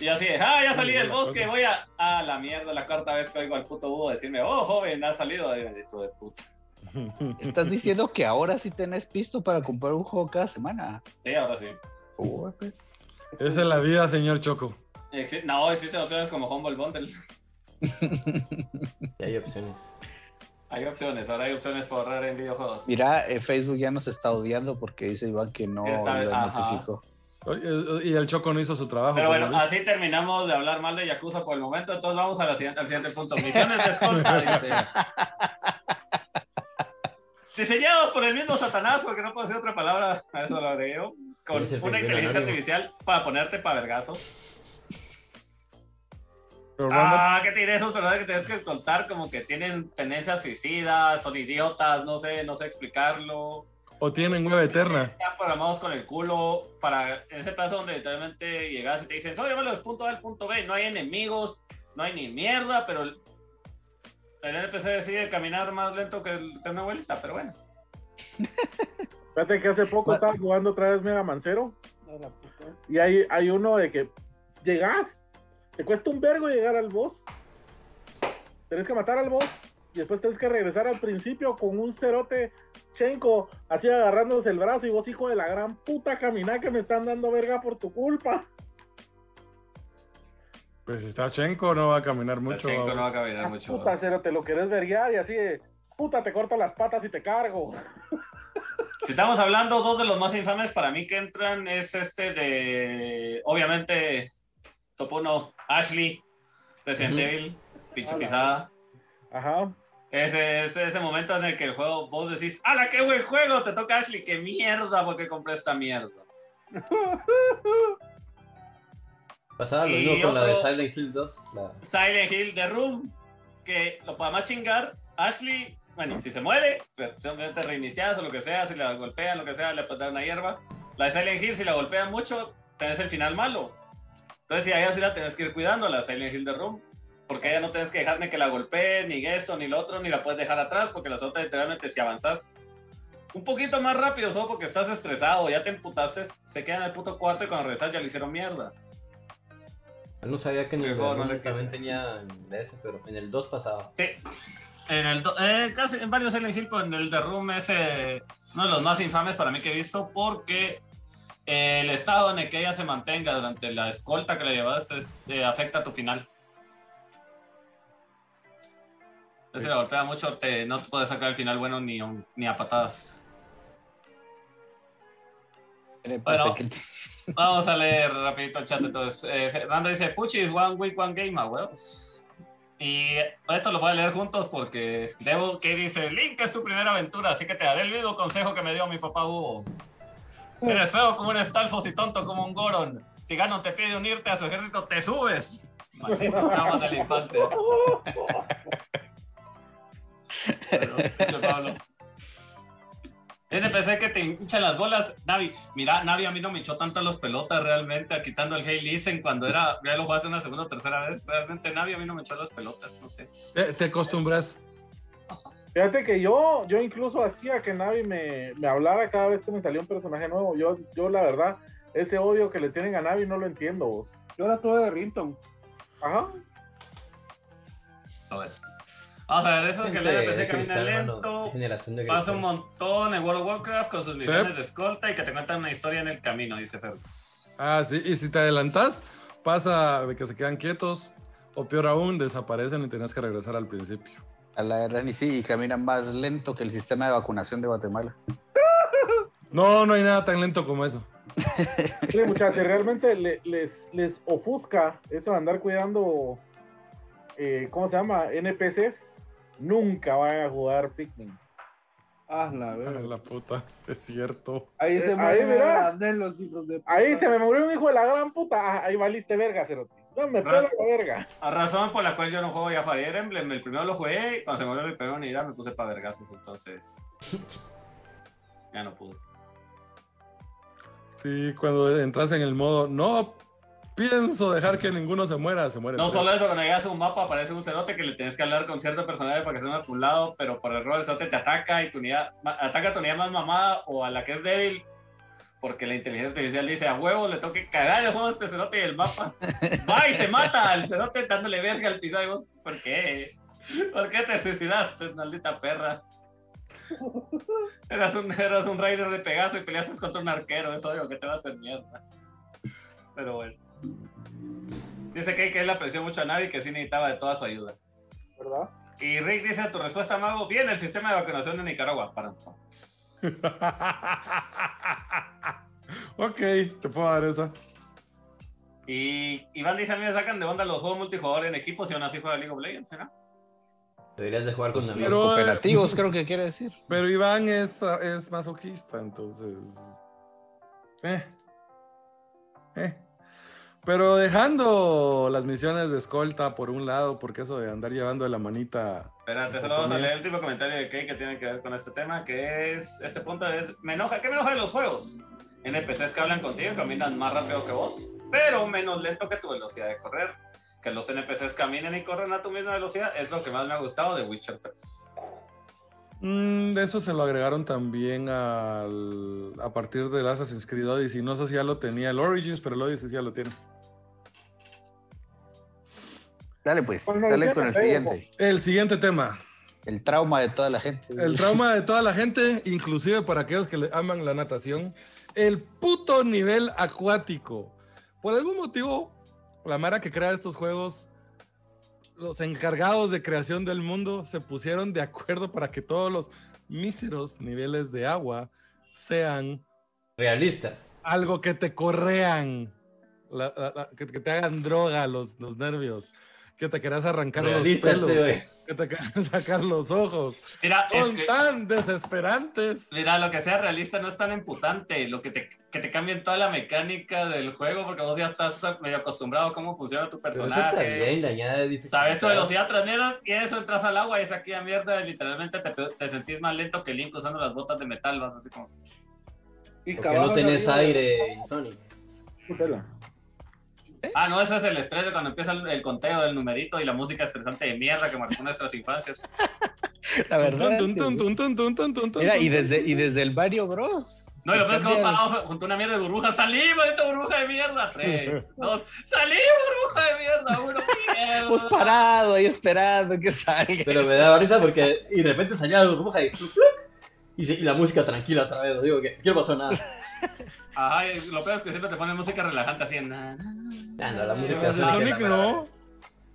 Y así de, ah, ya salí del bosque, voy a. Ah, la mierda, la cuarta vez que oigo al puto búho decirme, oh, joven, ha salido. Ay, bendito de puta. Estás diciendo que ahora sí tenés pisto para comprar un juego cada semana. Sí, ahora sí. Uy, pues. Esa es la vida, señor Choco. No, existen opciones como Humble Bundle. Y hay opciones. Hay opciones, ahora hay opciones para ahorrar en videojuegos. Mira, eh, Facebook ya nos está odiando porque dice Iván que no Está- lo ajá. notificó. Oye, Y el Choco no hizo su trabajo. Pero bueno, así terminamos de hablar mal de Yakuza por el momento, entonces vamos a la siguiente, al siguiente punto. Misiones de escolta, dice. Diseñados por el mismo Satanás, porque no puedo decir otra palabra, a eso lo agregué yo, con una inteligencia anónimo. artificial para ponerte para vergazos. Ah, ¿qué te diré? Esos personajes que tienes que escoltar como que tienen tendencias suicidas, son idiotas, no sé, no sé explicarlo. O tienen hueva eterna. Están programados con el culo para en ese paso donde literalmente llegas y te dicen, solo llévalo del punto A al punto B, no hay enemigos, no hay ni mierda, pero el, el NPC decide caminar más lento que, el- que una abuelita, pero bueno. Fíjate que hace poco estaba jugando otra vez Mega Mancero y hay, hay uno de que llegas, te cuesta un vergo llegar al boss, tenés que matar al boss y después tenés que regresar al principio con un cerote chenco así agarrándose el brazo y vos hijo de la gran puta caminá que me están dando verga por tu culpa. Pues si está Chenko, no va a caminar mucho. cinco no va a caminar Ah, mucho. puta cerote, lo querés verguiar y así de puta te corto las patas y te cargo. Si estamos hablando, dos de los más infames para mí que entran es este de, obviamente, top 1, Ashley, Resident Ujú. Evil, pinche pisada. Ajá. Ese, ese, ese momento en el que el juego, vos decís, ¡Hala, qué buen juego! Te toca Ashley, ¡qué mierda! porque compré esta mierda? Pasaba lo mismo con la de Silent Hill 2. La... Silent Hill The Room, que lo podemos chingar. Ashley, bueno, si se muere, simplemente reiniciadas o lo que sea, si la golpean, lo que sea, le dar una hierba. La de Silent Hill, si la golpean mucho, tenés el final malo. Entonces, si a ella sí la tenés que ir cuidando, la Silent Hill The Room. Porque a ella no tienes que dejar ni que la golpeen, ni esto, ni lo otro, ni la puedes dejar atrás, porque las otras literalmente si avanzas un poquito más rápido, solo porque estás estresado, ya te emputaste, se queda en el puto cuarto y cuando regresas ya le hicieron mierda. Yo no sabía que en el El juego no también tenía de ese, pero en el 2 pasaba. Sí. En el do- eh, casi en varios Silent Hill, pero en el The Room es eh, uno de los más infames para mí que he visto porque el estado en el que ella se mantenga durante la escolta que le llevas es, eh, afecta a tu final. Entonces, si la golpea mucho, te, no te puedes sacar el final bueno ni, ni a patadas. Bueno. Vamos a leer rapidito el chat entonces. Eh, Fernando dice, Puchis, one week, one game, a huevos. Y esto lo voy a leer juntos porque Debo que dice, Link es su primera aventura, así que te daré el mismo consejo que me dio mi papá Hugo. Eres feo como un Stalfos y tonto como un Goron. Si Ganon te pide unirte a su ejército, te subes. Traumas de la infancia. Bueno, Pablo. NPC que te hinchan las bolas. Navi, mira, Navi a mí no me echó tanto las pelotas realmente, quitando el Hey Listen cuando era, ya lo jugaste una segunda o tercera vez. Realmente Navi a mí no me echó las pelotas, no sé. Te, te acostumbras. Fíjate que yo, yo incluso hacía que Navi me, me hablara cada vez que me salía un personaje nuevo. Yo, yo la verdad, ese odio que le tienen a Navi no lo entiendo. vos. Yo la tuve de Rinton. Ajá. A ver. Vamos a ver, eso que el Gente NPC de camina cristal, mano, lento. generación de Pasa un montón en World of Warcraft con sus misiones Sí. de escolta y que te cuentan una historia en el camino, dice Fer. Ah, sí. Y si te adelantas, pasa de que se quedan quietos. O peor aún, desaparecen y tienes que regresar al principio. A la verdad, y sí, y caminan más lento que el sistema de vacunación de Guatemala. No, no hay nada tan lento como eso. Sí, muchachos, realmente le- les, les ofusca eso de andar cuidando, eh, ¿cómo se llama? NPCs. Nunca van a jugar Pikmin. Ah, la Ah, verga. la puta, es cierto. Ahí Eh, se ahí, mueren mira. Andel, los hijos de Ahí puta. se me murió un hijo de la gran puta. Ah, ahí valiste verga, cerote. No me pela la verga. A razón por la cual yo no juego ya Fire Emblem. El primero lo jugué y cuando se me volvió el primero ni idea me puse para vergazos, entonces. Ya no pude. Sí, cuando entras en el modo, no, pienso dejar que ninguno se muera, se muere. No solo eso, cuando llegas a un mapa aparece un cerote que le tienes que hablar con cierto personaje para que se a tu lado, pero por error el cerote te ataca y tu unidad, ataca a tu unidad más mamada o a la que es débil, porque la inteligencia artificial dice a huevo le toque cagar el juego a este cerote y el mapa. Va y se mata al cerote dándole verga al piso y vos, ¿por qué? ¿Por qué te suicidaste, maldita perra? Eras un, eras un raider de Pegaso y peleaste contra un arquero, es obvio que te va a hacer mierda. Pero bueno. Dice que, que él apreció mucho a Navi y que sí necesitaba de toda su ayuda. ¿Verdad? Y Rick dice a tu respuesta, Mago, bien el sistema de vacunación de Nicaragua. Para... ok, te puedo dar esa. Y Iván dice, a mí me sacan de onda los juegos multijugador en equipos y aún así juega League of Legends, ¿no? Deberías de jugar con amigos. Pero- Cooperativos, creo que quiere decir. Pero Iván es, es masoquista, entonces. Eh. Eh. Pero dejando las misiones de escolta por un lado, porque eso de andar llevando de la manita. Espérate, solo vamos a leer el último comentario de Kay que tiene que ver con este tema, que es, este punto es, me enoja, ¿qué me enoja de los juegos? NPCs que hablan contigo y caminan más rápido que vos, pero menos lento que tu velocidad de correr. Que los NPCs caminen y corren a tu misma velocidad es lo que más me ha gustado de Witcher 3. Mm, de eso se lo agregaron también al, a partir del Assassin's Creed Odyssey. No sé si ya lo tenía el Origins, pero el Odyssey ya lo tiene. Dale pues, Bueno, dale con el te siguiente. El siguiente tema. El trauma de toda la gente. El trauma de toda la gente, inclusive para aquellos que le aman la natación, el puto nivel acuático. Por algún motivo, la Mara que crea estos juegos, los encargados de creación del mundo se pusieron de acuerdo para que todos los míseros niveles de agua sean Realistas. algo que te correan, la- la- la- que, que te hagan droga los, los nervios, que te quieras arrancar los pelos, que te quieras sacar los ojos. Mira, Son que- tan desesperantes. Mira, lo que sea realista no es tan emputante, lo que te, que te cambien toda la mecánica del juego, porque vos ya estás medio acostumbrado a cómo funciona tu Pero eso personaje. está bien. Sabes tu velocidad tras mierdas y eso entras al agua y es aquí a mierda, y literalmente te, te sentís más lento que Link usando las botas de metal, vas así como... Y Porque no tenés aire en Sonic. Putela. Ah, no, ese es el estrés de cuando empieza el, el conteo del numerito y la música estresante de mierda que marcó nuestras infancias. La verdad. Que- Mira, y desde, y desde el Mario Bros. No, y lo peor es que parados junto a una mierda de burbuja. ¡Salimos de esta burbuja de mierda! Tres, dos, ¡salimos burbuja de mierda! Uno, mierda. Pues parado ahí esperando que salga. Pero me daba risa porque y de repente salía la burbuja y, y, la música tranquila otra vez. Digo que aquí no pasó nada. Ajá, y lo peor es que siempre te ponen música relajante así en... na, na, Ah, no, la música de Sonic no.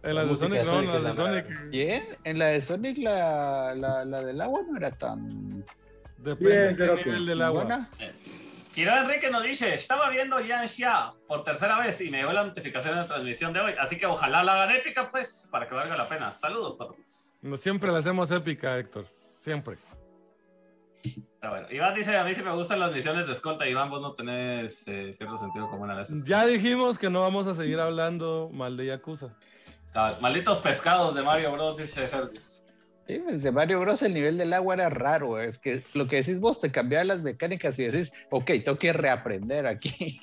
En La de Sonic de no, en de la mera Sonic. Bien, en la de Sonic la, la, la del agua no era tan Depende de nivel del agua. buena. Quiero Enrique nos dice, estaba viendo Yan Xia por tercera vez y me llegó la notificación de la transmisión de hoy, así que ojalá la hagan épica, pues, para que valga la pena. Saludos, todos. No, siempre la hacemos épica, Héctor. Siempre. Bueno, Iván dice, a mí sí me gustan las misiones de escolta. Iván, vos no tenés eh, cierto sentido común a veces. Ya dijimos que no vamos a seguir hablando mal de Yakuza. Ah, Malditos pescados de Mario Bros, dice Fergus. Sí, pues de Mario Bros el nivel del agua era raro. Es que lo que decís vos te cambiaba las mecánicas y decís, ok, tengo que reaprender aquí.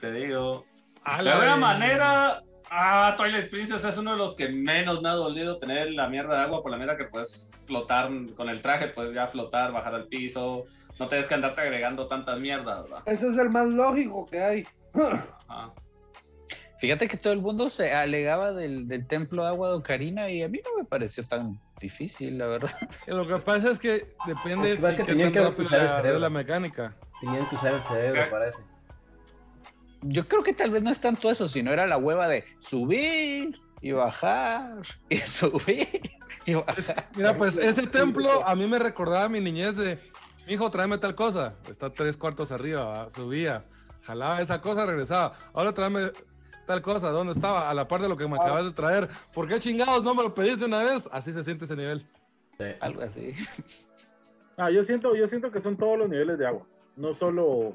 Te digo. A De alguna manera, ah, Twilight Princess es uno de los que menos me ha dolido tener la mierda de agua por la manera que puedes flotar con el traje, puedes ya flotar, bajar al piso. No tienes que andarte agregando tantas mierdas, ¿verdad? Ese es el más lógico que hay. Ah. Fíjate que todo el mundo se alegaba del, del templo de agua de Ocarina y a mí no me pareció tan difícil, la verdad. Lo que pasa es que depende Es que si que tenían que usar el la- cerebro. la mecánica. Tenían que usar el cerebro, ¿Qué? parece. Yo creo que tal vez no es tanto eso, sino era la hueva de subir y bajar y subir y Es- bajar. mira, pues ese templo a mí me recordaba a mi niñez de, hijo, tráeme tal cosa. Está tres cuartos arriba, ¿va? subía, jalaba esa cosa, regresaba. Ahora tráeme tal cosa, ¿dónde estaba? A la par de lo que me acabas de traer. ¿Por qué chingados no me lo pediste una vez? Así se siente ese nivel. Sí. Algo así. Ah, yo siento, yo siento que son todos los niveles de agua. No solo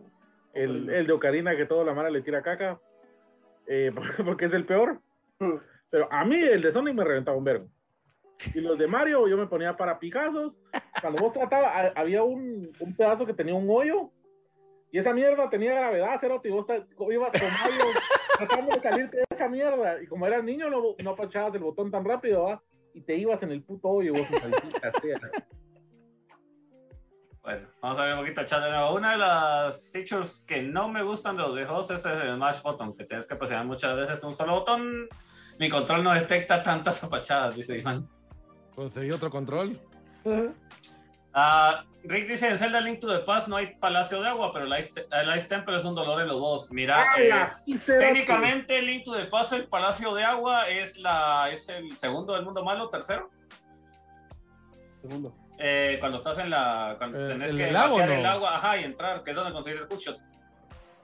el, el de Ocarina que toda la mara le tira caca. eh, porque, es el peor. Pero a mí el de Sonic me reventaba un verbo. Y los de Mario yo me ponía para picazos. Cuando vos tratabas, ha- había un, un pedazo que tenía un hoyo. Y esa mierda tenía gravedad, cero, y vos ibas con Mario tratando de salir de esa mierda. Y como eras niño, no, no apachabas el botón tan rápido, ¿va? Y te ibas en el puto hoyo, vos. Bueno, vamos a ver un poquito el chat de nuevo. Una de las features que no me gustan de los viejos es el Smash Button, que tienes que presionar muchas veces un solo botón. Mi control no detecta tantas apachadas, dice Iván. Conseguí otro control. Ah, Rick dice, en Zelda Link to the Past no hay Palacio de Agua, pero el Ice, el Ice Temple es un dolor en los dos. Mira, eh, técnicamente Link to the Past, el Palacio de Agua, es, la, es el segundo del mundo malo, tercero. Segundo. Eh, cuando estás en la... Cuando Eh, tenés ¿el que del lago, vaciar no? el agua, ajá, y entrar, que es donde conseguir el hookshot.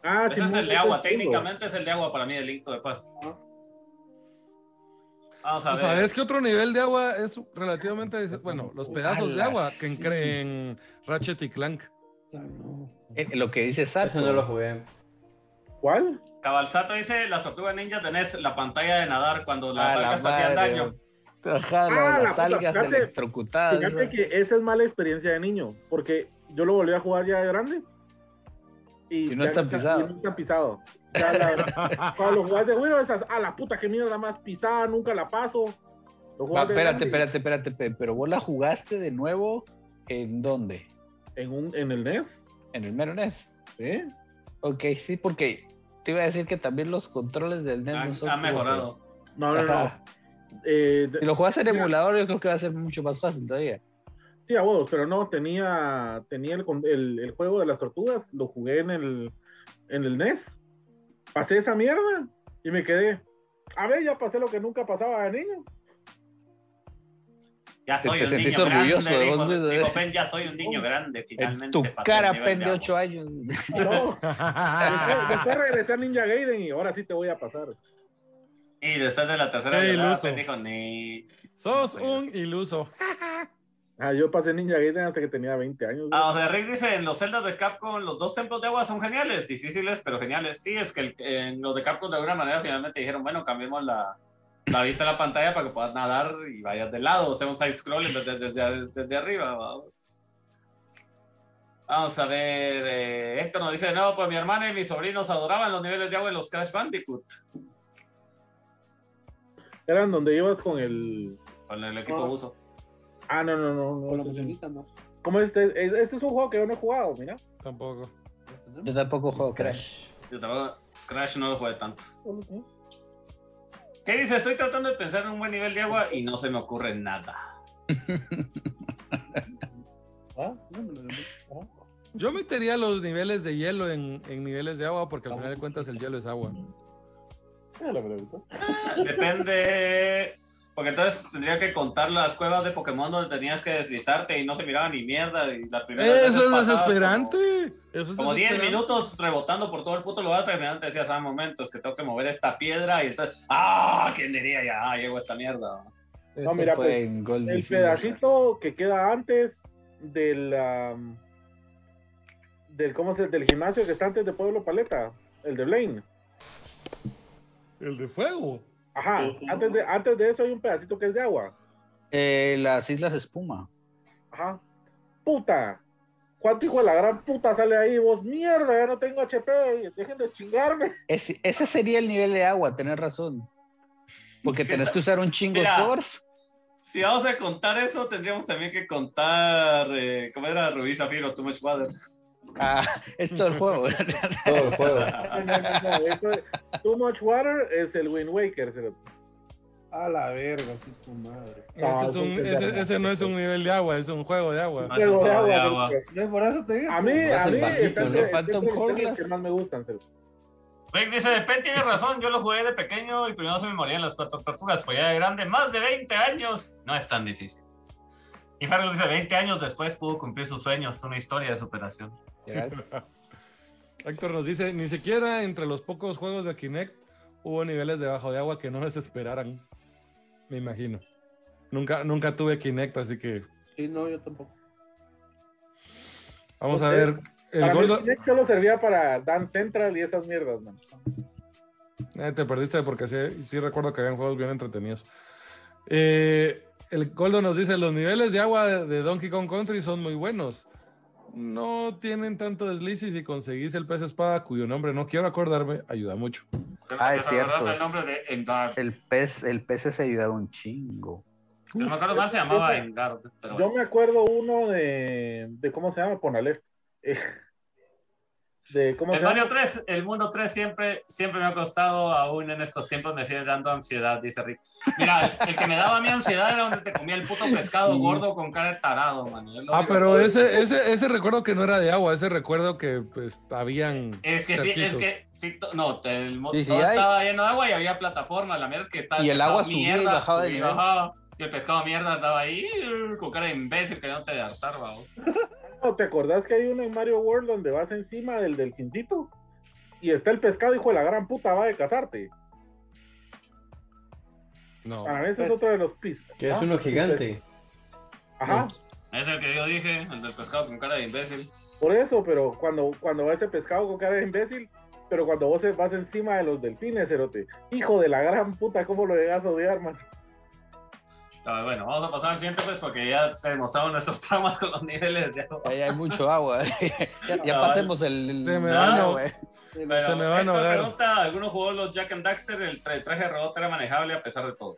Ah, Ese es el de agua, el técnicamente es el de agua para mí, el Link to the Past. Ah. Vamos a ver. ¿Sabes qué otro nivel de agua es relativamente, bueno, los pedazos de agua que en, sí. en Ratchet y Clank? Eh, Lo que dice Sato. Eso no lo jugué. ¿Cuál? Cabalzato dice, las tortugas ninja tenés la pantalla de nadar cuando las A la algas te. Ajá, Ah, la- la las algas fíjate- electrocutadas. Fíjate que esa es mala experiencia de niño, porque yo lo volví a jugar ya de grande. Y, Y no está pisado. y no está pisado. O sea, la- cuando lo jugás de esas, a la puta que mierda más pisada, nunca la paso. Lo Va, espérate, espérate, espérate, pe- pero vos la jugaste de nuevo en dónde? En, un, en el NES, En el mero NES. ¿eh? Ok, sí, porque te iba a decir que también los controles del NES no son han mejorado. No, no, no. Ajá. Eh, de- Si lo juegas en Mira. emulador, yo creo que va a ser mucho más fácil todavía. Sí, a vos, pero no, tenía, tenía el, el, el juego de las tortugas, lo jugué en el, en el NES. Pasé esa mierda y me quedé. A ver, ya pasé lo que nunca pasaba de niño. Ya Te- soy te un niño orgulloso grande, de vos dijo, mismo, dijo ¿eh? Ben, ya soy un niño grande, En finalmente. tu cara, pen de agua. 8 años. No, después, después regresé a Ninja Gaiden y ahora sí te voy a pasar. Y después de la tercera Qué violada, iluso. Dijo, ni... Sos un iluso. Ah, yo pasé Ninja Gaiden hasta que tenía 20 años. Ah, o sea, Rick dice, en los celdas de Capcom, los dos templos de agua son geniales, difíciles, pero geniales. Sí, es que el- en los de Capcom de alguna manera finalmente dijeron, bueno, cambiemos la, la vista de la pantalla para que puedas nadar y vayas de lado, o sea, un side-scroll desde, desde, desde arriba, vamos. Vamos a ver, eh, Héctor nos dice, no, pues mi hermana y mis sobrinos adoraban los niveles de agua en los Crash Bandicoot, Eran donde ibas con el. con el equipo No. uso. Ah, no, no, no. no Con musiquita, ¿no? ¿Cómo es este? Es- Este es un juego que yo no he jugado, mira. Tampoco. Yo tampoco juego Crash. Yo tampoco- Crash no lo jugué tanto. ¿Qué dice? Estoy tratando de pensar en un buen nivel de agua y no se me ocurre nada. ¿Ah? Llamé. Yo metería los niveles de hielo en, en niveles de agua porque al final de cuentas el hielo es agua. La pregunta. Depende. Porque entonces tendría que contar las cuevas de Pokémon donde tenías que deslizarte y no se miraba ni mierda. Y las primeras veces Eso es desesperante. Eso es Como, como 10 desesperante. minutos rebotando por todo el puto lugar, terminando te decías, ah, momentos que tengo que mover esta piedra y entonces, ah, ¿quién diría ya? Ah, llegó esta mierda. Eso mira, fue pues, en Gold El pedacito que queda antes del. del ¿Cómo se Del gimnasio que está antes de Pueblo Paleta. El de Blaine. El de fuego. Ajá. Antes de, antes de eso hay un pedacito que es de agua. Eh, las Islas Espuma. Ajá. Puta. ¿Cuánto hijo de la gran puta sale ahí? Vos, mierda, ya no tengo HP. Dejen de chingarme. Ese, ese sería el nivel de agua, tenés razón. Porque Sí, tenés que usar un chingo Mira. surf. Si vamos a contar eso, tendríamos también que contar, eh, ¿cómo era Rubí Zafiro, Too Much Water? Ah, es todo el juego. Todo el juego. No, no, no, no, eso es- Too Much Water es el Wind Waker. se lo- A la verga, sí, tu madre. No, Ese, es un- eso es ese- verdad. ese no es un nivel de agua, es un juego de agua. Ah, es un Juego de agua. Por eso te digo. A mí, a mí, los Hourglass. que más me gustan. se- Rick dice, Pen tiene razón, yo lo jugué de pequeño y primero se me morían las cuatro tortugas, pues ya de grande, más de 20 años, no es tan difícil. Y Fergus dice, 20 años después pudo cumplir sus sueños, una historia de superación. Héctor nos dice, ni siquiera entre los pocos juegos de Kinect hubo niveles debajo de agua que no desesperaran. Me imagino. Nunca, nunca tuve Kinect, así que Sí, no, yo tampoco. vamos a ver. El Para el Kinect solo servía para Dance Central y esas mierdas, man. Eh, te perdiste porque sí, sí recuerdo que habían juegos bien entretenidos. Eh, el Goldo nos dice, los niveles de agua de Donkey Kong Country son muy buenos. No tienen tanto desliz y si conseguís el pez espada, cuyo nombre no quiero acordarme, ayuda mucho. Ah, es ¿Te acuerdas cierto. del nombre de Engard? El pez, el pez se ayudaba un chingo. No me acuerdo más, se llamaba Engard. Pero Yo me acuerdo uno de, de ¿cómo se llama? Ponalef. Eh, de cómo El Mario llama? 3, el mundo 3 siempre, siempre me ha costado, aún en estos tiempos me sigue dando ansiedad, dice Rick. Mira, el, que me daba a mí ansiedad era donde te comía el puto pescado Sí. gordo con cara de tarado, man. Ah, pero que- ese, ese, ese recuerdo que no era de agua, ese recuerdo que pues habían. Es que sí, es cerquitos. que sí, no, te- el mo- Sí, sí, todo hay. estaba lleno de agua y había plataformas. La mierda es que estaba Y el pescado agua subía y bajaba de nivel. bajaba, y el pescado mierda estaba ahí con cara de imbécil queriéndote de hartar, vamos. No, ¿Te acordás que hay uno en Mario World donde vas encima del delfincito? Y está el pescado, hijo de la gran puta, va de cazarte. No. Para mí ese es otro de los pistas. Que es ¿ah? uno gigante. Ajá, Es el que yo dije, el del pescado con cara de imbécil. por eso, pero cuando, cuando va ese pescado con cara de imbécil, pero cuando vos vas encima de los delfines, cerote, hijo de la gran puta, ¿cómo lo llegas a odiar, man? Ah, bueno, vamos a pasar al siguiente, pues, porque ya te demostraron nuestros traumas con los niveles de agua. Ahí hay mucho agua. ya ya No, pasemos el. el- Se me el va, agua, no. güey. Se me van a pregunta, ¿alguno jugó los Jack and Daxter? El tra- traje de robot era manejable a pesar de todo.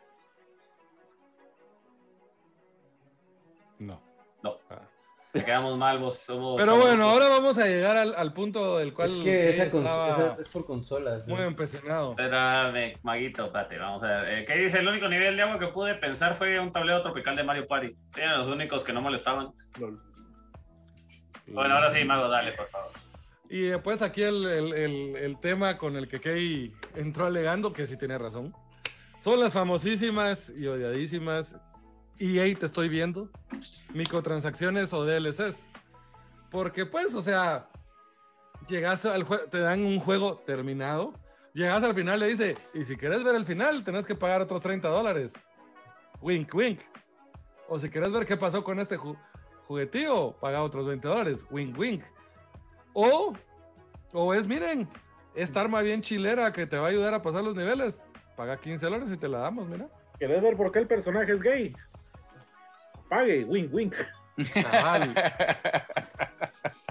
Te quedamos mal, vos somos... Pero somos- bueno, ahora vamos a llegar al, al punto del cual Es que esa, estaba esa es por consolas. muy ¿no? empecinado. Espérame, Maguito, espérate, vamos a ver. Eh, ¿Qué dice? El único nivel de agua que pude pensar fue un tablero tropical de Mario Party. Eran los únicos que no molestaban. Bueno, ahora sí, Mago, dale, por favor. Y después aquí el, el- el- el tema con el que Kay entró alegando, que sí tiene razón, son las famosísimas y odiadísimas EA te estoy viendo, microtransacciones o DLCs. Porque pues, o sea, llegas al juego, te dan un juego terminado, llegas al final le dice, y si quieres ver el final, tenés que pagar otros 30 dólares. Wink, wink. O si quieres ver qué pasó con este ju- juguetío, paga otros 20 dólares. Wink, wink. O, o es, miren, esta arma bien chilera que te va a ayudar a pasar los niveles. Paga 15 dólares y te la damos, mira. ¿Querés ver por qué el personaje es gay? Pague, wink, wink.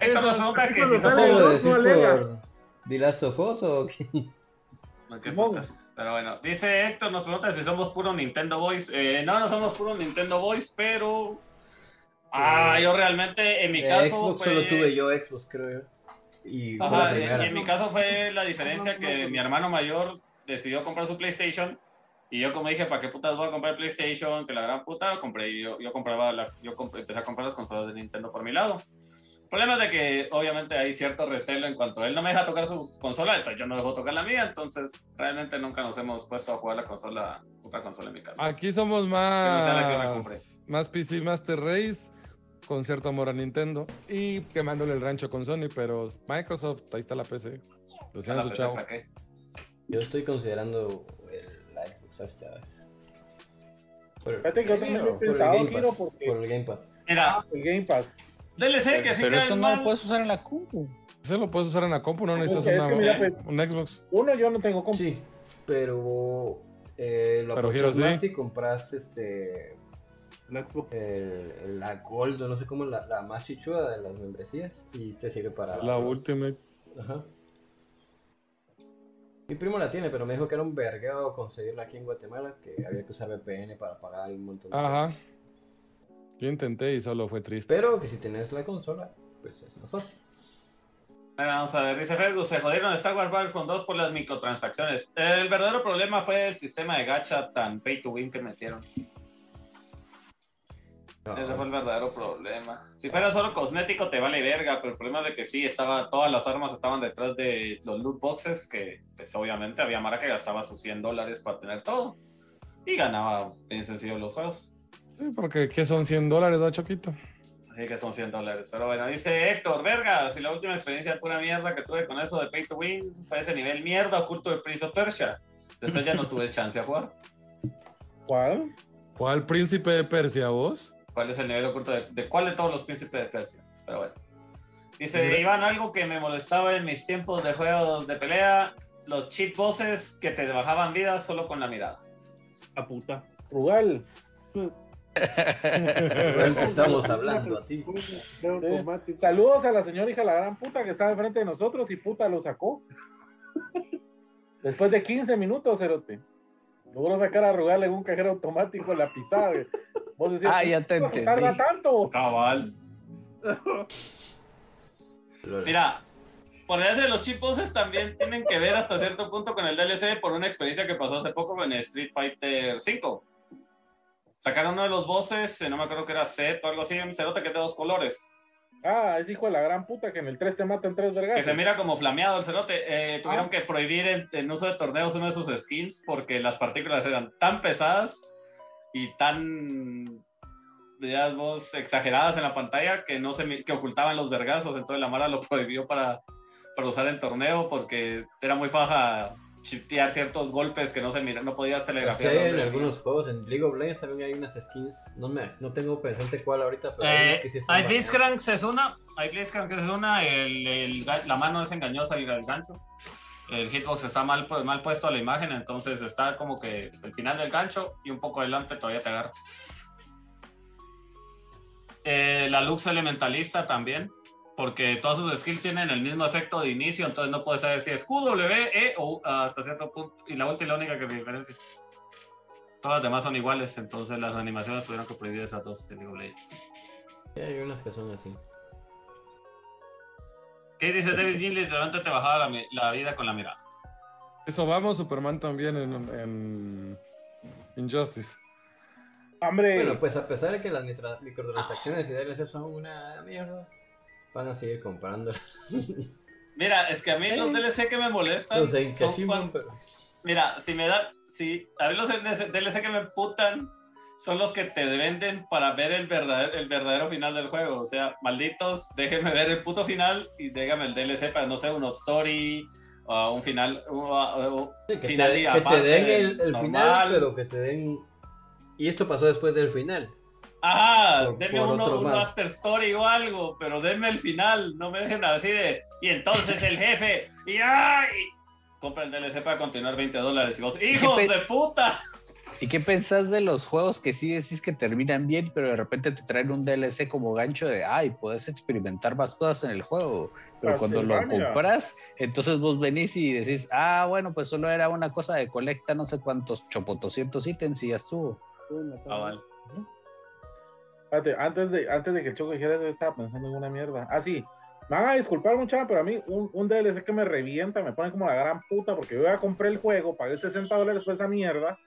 Esto nos pregunta que si Eso somos... sale ¿Cómo dos, lo decís no The Last of Us o qué? No, qué. Pero bueno, dice Héctor, nos pregunta si somos puro Nintendo Boys. Eh, no, no somos puro Nintendo Boys, pero... Ah, yo realmente, en mi Eh, caso Xbox fue... solo tuve yo, Xbox creo yo. Y Ajá, y primera. en mi caso fue la diferencia que mi hermano mayor decidió comprar su PlayStation y yo como dije, ¿para qué putas voy a comprar PlayStation? Que la gran puta, compré, yo, yo compraba, la, yo compré- empecé a comprar las consolas de Nintendo por mi lado. El problema es de que obviamente hay cierto recelo en cuanto a él no me deja tocar su consola, entonces yo no dejo tocar la mía, entonces realmente nunca nos hemos puesto a jugar la consola, otra consola en mi casa. Aquí somos no sea la que me compré. más, más PC Master Race, con cierto amor a Nintendo y quemándole el rancho con Sony, pero Microsoft, ahí está la PC. Yo estoy considerando la Xbox hasta. Por, Fíjate que yo también por he el pensado, Pass, porque- por el Game Pass. Mira, El Game Pass. DLC que sí Pero eso no lo puedes usar en la compu. Ese lo puedes usar en la compu, no necesitas Es que una- mira, pues, un Xbox. Uno, yo no tengo compu. Sí, pero eh, lo Pero Hero sí. más si compras este La el, la Gold no sé cómo la, la más chichuda de las membresías y te sirve para La Ultimate. Ajá. Mi primo la tiene, pero me dijo que era un vergueo conseguirla aquí en Guatemala, que había que usar VPN para pagar un montón de Ajá. cosas. Yo intenté y solo fue triste. Pero que si tenés la consola, pues es mejor. Bueno, vamos a ver, dice Facebook, se jodieron Star Wars Battlefront 2 por las microtransacciones. El verdadero problema fue el sistema de gacha tan pay to win que metieron. Ese fue el verdadero problema. Si fuera solo cosmético te vale verga, pero el problema es de que sí, estaba, todas las armas estaban detrás de los loot boxes, que pues obviamente había Mara que gastaba sus 100 dólares para tener todo. Y ganaba bien sencillo los juegos. Sí, porque ¿qué son 100 dólares, da Choquito? Así que son 100 dólares. Pero bueno, dice Héctor, verga, si la última experiencia de pura mierda que tuve con eso de Pay to Win fue ese nivel mierda oculto de Prince of Persia. Después ya no tuve chance a jugar. ¿Cuál? ¿Cuál príncipe de Persia vos? ¿Cuál es el nivel oculto de, de cuál de todos los príncipes de Persia? Pero bueno. Dice. Iván, algo que me molestaba en mis tiempos de juegos de pelea, los cheat bosses que te bajaban vidas solo con la mirada. A puta. Rugal. Te estamos hablando a ti. Sí. Saludos a la señora hija la gran puta que está enfrente de nosotros y puta lo sacó. Después de 15 minutos, Cerote. Logró sacar a Rugal en un cajero automático la pisada. Vos decías, Ah, ya te "¿Cómo se entendí. tarda tanto? Cabal. Mira, de los chiposes también tienen que ver hasta cierto punto con el DLC por una experiencia que pasó hace poco en Street Fighter 5. Sacaron uno de los bosses, eh, no me acuerdo que era set o algo así, se nota que es de dos colores. Ah, es hijo de la gran puta que en el 3 te matan tres vergas. Que se mira como flameado el cerote. Eh, tuvieron que prohibir en, en uso de torneos uno de sus skins porque las partículas eran tan pesadas y tan, dirías vos, exageradas en la pantalla que no se que ocultaban los vergazos. Entonces la Mara lo prohibió para, para usar en torneo porque era muy faja shiftear ciertos golpes que no se mira, no podías No telegrafiar. sé, en algunos juegos, en League of Legends también hay unas skins. No, me, no tengo presente cuál ahorita, pero hay Eh, unas que sí hay. Blitzcrank es una, hay Blitzcrank es una, el, la mano es engañosa el, el gancho. El hitbox está mal, pu- mal puesto a la imagen, entonces está como que el final del gancho y un poco adelante todavía te agarra. Eh, la Lux Elementalista también, porque todas sus skills tienen el mismo efecto de inicio, entonces no puedes saber si es Q, W, E o U hasta cierto punto. Y la ulti es la única que se diferencia. Todas las demás son iguales, entonces las animaciones tuvieron que prohibir esas dos en League of Legends. Sí, hay unas que son así. ¿Qué dice David Jean? Literalmente te bajaba la, vida con la mirada. Eso vamos, Superman también en, en Injustice. Hombre, Bueno, pues a pesar de que las microtransacciones y DLC son una mierda, van a seguir comprando. Mira, es que a mí los DLC que me molestan No sé son pero. Mira, si me da... Si, a mí los DLC que me putan son los que te venden para ver el verdadero, el verdadero final del juego. O sea, malditos, déjenme ver el puto final y déjame el DLC para, no sé, un off-story o un final... un- un- Sí, que, Final te, y que te aparte den el, final, pero que te den. Y esto pasó después del final. Ajá, Por- denme por uno, un after story o algo, pero denme el final, no me dejen así de. Y entonces el jefe, y ¡ay! Compra el DLC para continuar 20 dólares. Y vos, ¡hijos de puta! ¿Y qué pensás de los juegos que sí decís que terminan bien, pero de repente te traen un DLC como gancho de, ay, puedes experimentar más cosas en el juego? Pero cuando lo compras, entonces vos venís y decís, ah, bueno, pues solo era una cosa de colecta no sé cuántos chopotoscientos ítems y ya estuvo. Ah, vale. Espérate, antes de, antes de que el Choco dijera eso, yo estaba pensando en una mierda. Ah, sí. Me van a disculpar mucha, pero a mí un, un DLC que me revienta, me pone como la gran puta, porque yo ya compré el juego, pagué 60 dólares por esa mierda.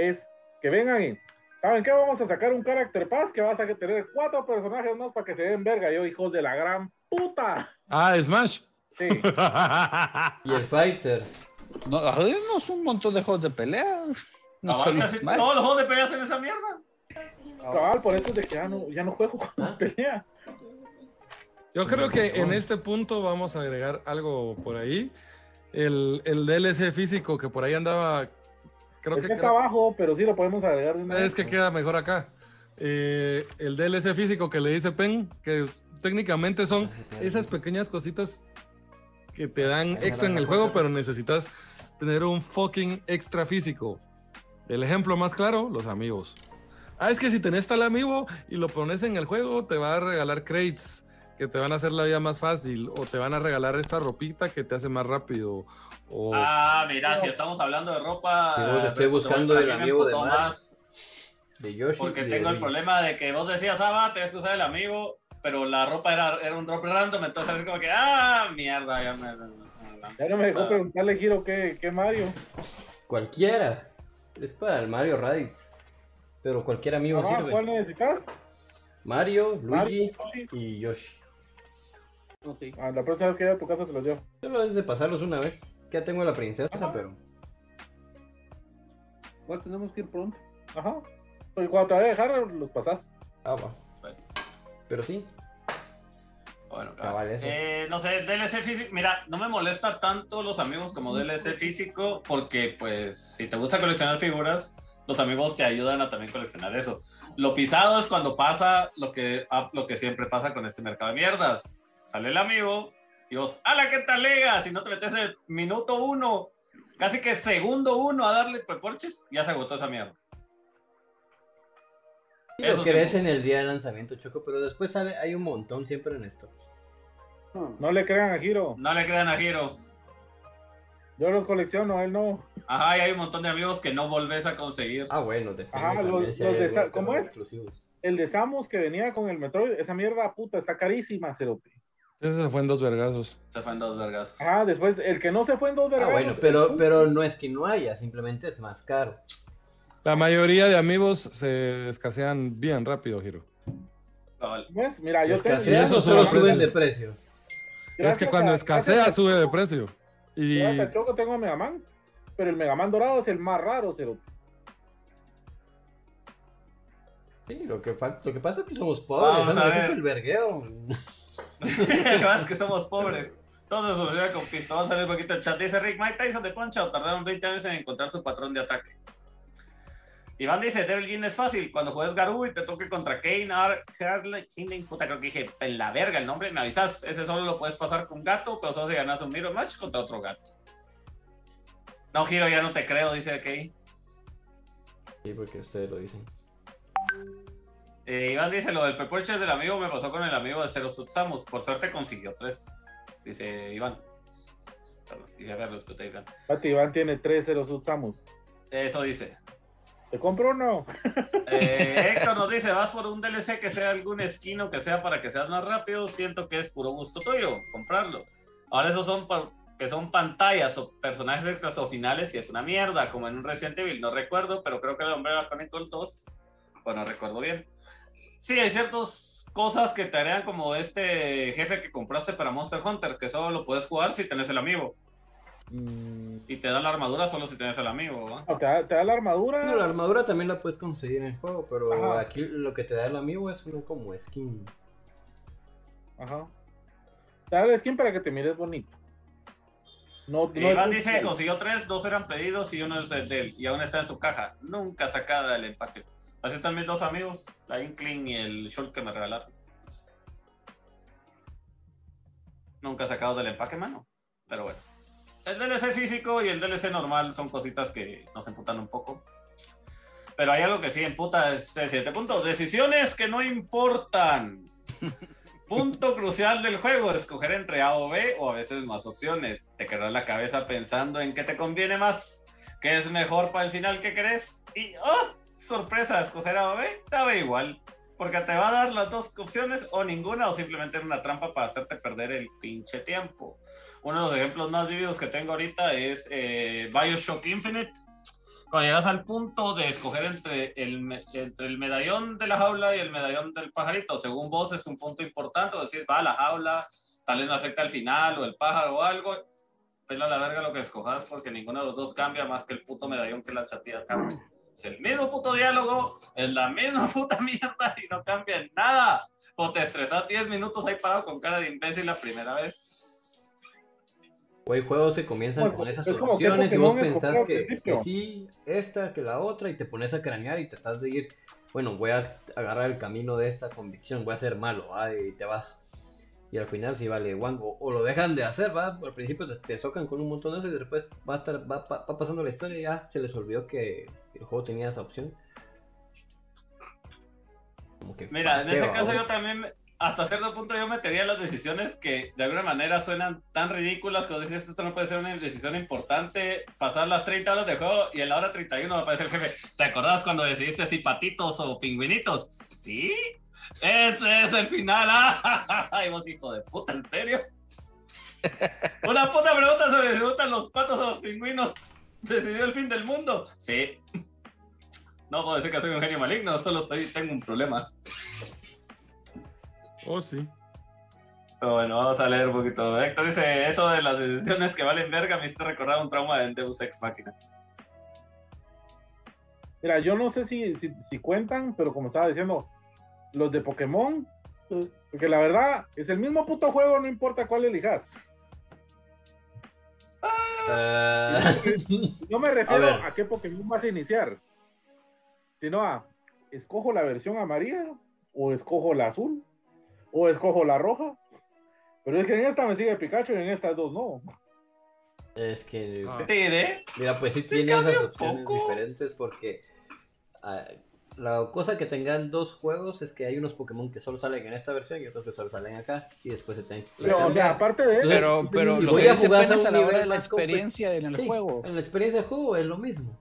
Es que vengan y, ¿saben qué? Vamos a sacar un Character Pass que vas a tener cuatro personajes más para que se den verga. Yo, hijos de la gran puta. Ah, Smash. Sí. Y el Fighters. No, no es un montón de juegos de pelea. No Cabal, solo Smash. todos los juegos de peleas en esa mierda. Cabal, por eso es de que ya no, ya no juego con Ah. pelea. Yo creo que en este punto vamos a agregar algo por ahí. El, el DLC físico que por ahí andaba, creo Es que, que está abajo, pero sí lo podemos agregar de una es vez. que queda mejor acá. Eh, el DLC físico que le dice Pen, que técnicamente son esas pequeñas cositas que te dan extra en el juego, pero necesitas tener un fucking extra físico. El ejemplo más claro, los amigos. Ah, es que si tenés tal amigo y lo pones en el juego, te va a regalar crates que te van a hacer la vida más fácil, o te van a regalar esta ropita que te hace más rápido, o... Ah, mira, si estamos hablando de ropa. Sí, vos estoy buscando para el mí me amigo de más, De Yoshi. Porque de tengo el problema de que vos decías, ah, va, tenés que usar el amigo, pero la ropa era, era un drop random, entonces es como que, ah, mierda, ya me. Ya no me dejó Ah. preguntarle, Giro, ¿qué, qué Mario? Cualquiera. Es para el Mario Raditz. Pero cualquier amigo Ah, sirve. ¿Cuál necesitas? Mario, Luigi Mario, y Yoshi. Ok. Ah, la próxima vez que vaya a tu casa te los llevo. Solo es de pasarlos una vez. Ya tengo a la princesa, pero. Igual tenemos que ir pronto. Ajá. Cuando te vaya a dejar, los pasás. Ah, va. Bueno. Pero sí. Bueno, Cabal, eso. eh, no sé, DLC físico, mira, no me molesta tanto los amigos como DLC físico, porque pues si te gusta coleccionar figuras, los amigos te ayudan a también coleccionar eso. Lo pisado es cuando pasa lo que, ah, lo que siempre pasa con este mercado de mierdas. Sale el amigo y vos, ¡ala, qué tal lega! Si no te metes el minuto uno, casi que segundo uno a darle porches, ya se agotó esa mierda. Y Eso lo sí, querés po. en el día de lanzamiento, Choco, pero después sale, hay un montón siempre en esto. No le crean a Giro. No le crean a Giro. Yo los colecciono, él no. Ajá, y hay un montón de amigos que no volvés a conseguir. Ah, bueno, depende Ajá, también los- si los de ¿cómo es? exclusivos. El de Samus que venía con el Metroid, esa mierda puta está carísima, cerote. Ese se fue en dos vergazos. Se fue en dos vergas. Ajá, después el que no se fue en dos Ah, vergazos, bueno, pero, pero no es que no haya, simplemente es más caro. La mayoría de amigos se escasean bien rápido, Giro. ¿Ves? Mira, yo tengo. Escasean eso solo suben de precio. es que cuando a- escasea, sube de precio. Y Gracias tengo a Mega Man, pero el Mega Man dorado es el más raro, cerote. Sí, lo que, lo que pasa es que somos pobres, Vamos ¿no? a Ese ver. es el vergueo. Lo que somos pobres. Todo se soluciona con pisto. Vamos a ver un poquito el chat. Dice Rick, Mike Tyson de Punch-Out tardaron 20 años en encontrar su patrón de ataque. Iván dice, Devil Jin es fácil. Cuando juegues Garou y te toque contra Kane, Ar Harley, puta, creo que dije, en la verga el nombre, me avisas. Ese solo lo puedes pasar con gato, pero solo si ganas un mirror match contra otro gato. No, Giro, ya no te creo, dice Kane. Sí, porque ustedes lo dicen. Eh, Iván dice, lo del Pepurchase del amigo me pasó con el amigo de Zero Subsamus. Por suerte consiguió tres. Dice Iván. Dije Carlos, te Iván. Pati Iván tiene tres de los Samus. Eso dice. ¿Te compro uno? Eh, Héctor nos dice, vas por un DLC que sea algún esquino que sea para que seas más rápido. Siento que es puro gusto tuyo, comprarlo. Ahora esos son que son pantallas o personajes extras o finales y es una mierda, como en un Resident Evil. No recuerdo, pero creo que el hombre era Chronicle 2. Bueno, recuerdo bien. Sí, hay ciertas cosas que te harían como este jefe que compraste para Monster Hunter, que solo lo puedes jugar si tenés el amigo. Y te da la armadura solo si tenés el amigo, ¿va? No, te, da, te da la armadura. No, la armadura también la puedes conseguir en el juego, pero Ajá. aquí lo que te da el amigo es como skin. Ajá. Te da la skin para que te mires bonito. No, no Iván dice que consiguió tres, dos eran pedidos y uno es el de él, y aún está en su caja, nunca sacada del empaque. Así están mis dos amigos, la Inkling y el Shulk que me regalaron. Nunca sacado del empaque, mano. Pero bueno. El DLC físico y el DLC normal son cositas que nos emputan un poco. Pero hay algo que sí emputa, es el siguiente punto. Decisiones que no importan. Punto crucial del juego, escoger entre A o B o a veces más opciones. Te quedas la cabeza pensando en qué te conviene más, qué es mejor para el final que querés y ¡oh! Sorpresa, escoger A o B, te da igual. Porque te va a dar las dos opciones o ninguna o simplemente una trampa para hacerte perder el pinche tiempo. Uno de los ejemplos más vividos que tengo ahorita es eh, Bioshock Infinite. Cuando llegas al punto de escoger entre el, entre el medallón de la jaula y el medallón del pajarito, según vos es un punto importante, o decir, va a la jaula, tal vez me afecta al final o el pájaro o algo, pela la verga lo que escojas porque ninguno de los dos cambia más que el puto medallón que la chatilla cambia. Es el mismo puto diálogo, es la misma puta mierda y no cambia en nada. O te estresas 10 minutos ahí parado con cara de imbécil la primera vez. Hay juegos que comienzan Bueno, con esas es opciones y vos pensás que, sí, esta, que la otra, y te pones a cranear y tratás de ir, bueno, voy a agarrar el camino de esta convicción, voy a ser malo, ah, y te vas. Y al final sí vale guango, o lo dejan de hacer, va, al principio te, te socan con un montón de eso y después va, a estar, va, va- va pasando la historia y ya se les olvidó que el juego tenía esa opción. Como que, Mira, ¿para en ese va, caso vos? yo también, hasta cierto punto yo metería las decisiones que de alguna manera suenan tan ridículas vos decís, esto no puede ser una decisión importante, pasar las 30 horas de juego y en la hora 31 va a aparecer el jefe. ¿Te acordás cuando decidiste si patitos o pingüinitos? Sí, ese es el final. ¡Ah! Y vos, hijo de puta, ¿en serio? Una puta pregunta sobre si gustan los patos o los pingüinos. ¿Decidió el fin del mundo? Sí. No puedo decir que soy un genio maligno, solo soy, tengo un problema. Oh, sí. Pero bueno, vamos a leer un poquito. Héctor dice, eso de las decisiones que valen verga me hizo recordar un trauma de Deus Ex Máquina. Mira, yo no sé si, si, si cuentan, pero como estaba diciendo, los de Pokémon, eh, porque la verdad es el mismo puto juego, no importa cuál elijas. Ah, No me refiero a, qué Pokémon vas a iniciar, sino a, escojo la versión amarilla, o escojo la azul, o escojo la roja. Pero es que en esta me sigue Pikachu y en estas dos no. es que Ah. ¿Te diré? Mira, pues sí tiene esas opciones poco. diferentes porque ah, la cosa que tengan dos juegos es que hay unos Pokémon que solo salen en esta versión y otros que solo salen acá y después se tienen que Pero, o sea, cambiar. aparte de eso, Entonces, Pero, pero si lo voy que a jugar a es un a la hora nivel de la experiencia en el Sí, juego. En la experiencia de juego es lo mismo.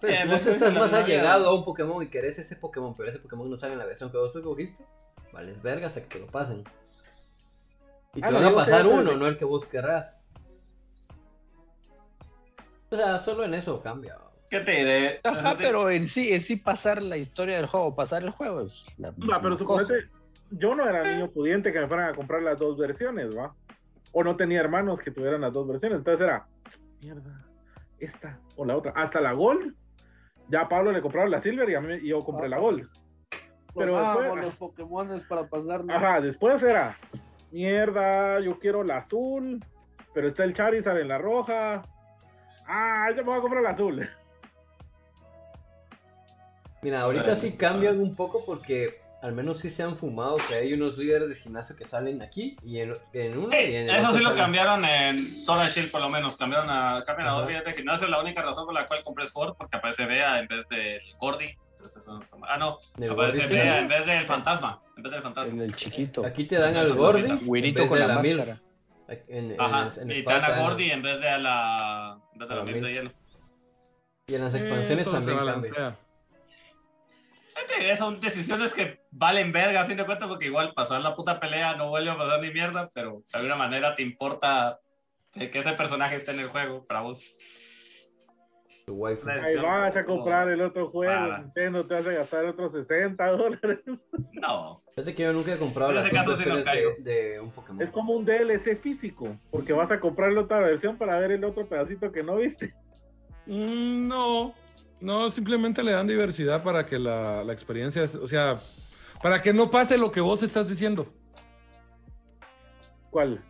Pero Eh, vos estás más no allegado a un Pokémon y querés ese Pokémon, pero ese Pokémon no sale en la versión que vos escogiste, vales verga hasta que te lo pasen. Y te Ah, no, van a pasar uno, no el que vos querrás. O sea, solo en eso cambia. ¿Qué te diré? Ajá, pero en sí, en sí pasar la historia del juego, pasar el juego es la misma pero suponete, yo no era niño pudiente que me fueran a comprar las dos versiones, ¿va? O no tenía hermanos que tuvieran las dos versiones. Entonces era, mierda, esta o la otra. Hasta la Gold. Ya a Pablo le compraron la Silver y, a mí, y yo compré la Gold. Pero Tomábamos después- los Pokémon para pasarnos. Ajá, después era, mierda, yo quiero la azul, pero está el Charizard en la roja. Ah, yo me voy a comprar la azul. Mira, ahorita sí cambian un poco porque al menos sí se han fumado que hay unos líderes de gimnasio que salen aquí y en, en uno Sí, y en el eso otro sí lo salen. cambiaron en Sword and Shield por lo menos, cambiaron a, cambian a dos líderes de gimnasio, la única razón por la cual compré Sword, porque aparece Bea en vez del Gordy, entonces eso no está mal. ah no, aparece Gordy, Bea sí. en vez del fantasma, en vez del fantasma. El, el chiquito. Aquí te dan al Gordy en Güirito vez con de la la máscara. En, en- Ajá, en y te dan a Gordy en vez de a la, en vez de la la Mil de hielo. Y en las Eh, expansiones también cambia. son decisiones que valen verga a fin de cuentas porque igual pasar la puta pelea no vuelve a pasar ni mierda, pero de alguna manera te importa que, ese personaje esté en el juego para vos. Tu. Ahí vas a comprar el otro juego. Nintendo te hace gastar otros 60 dólares. No, Fíjate que yo nunca he comprado las sí no de, de un Pokémon. Es como un DLC físico, porque vas a comprar la otra versión para ver el otro pedacito que no viste. Mm, No, no, simplemente le dan diversidad para que la, la experiencia, es- o sea, para que no pase lo que vos estás diciendo. ¿Cuál?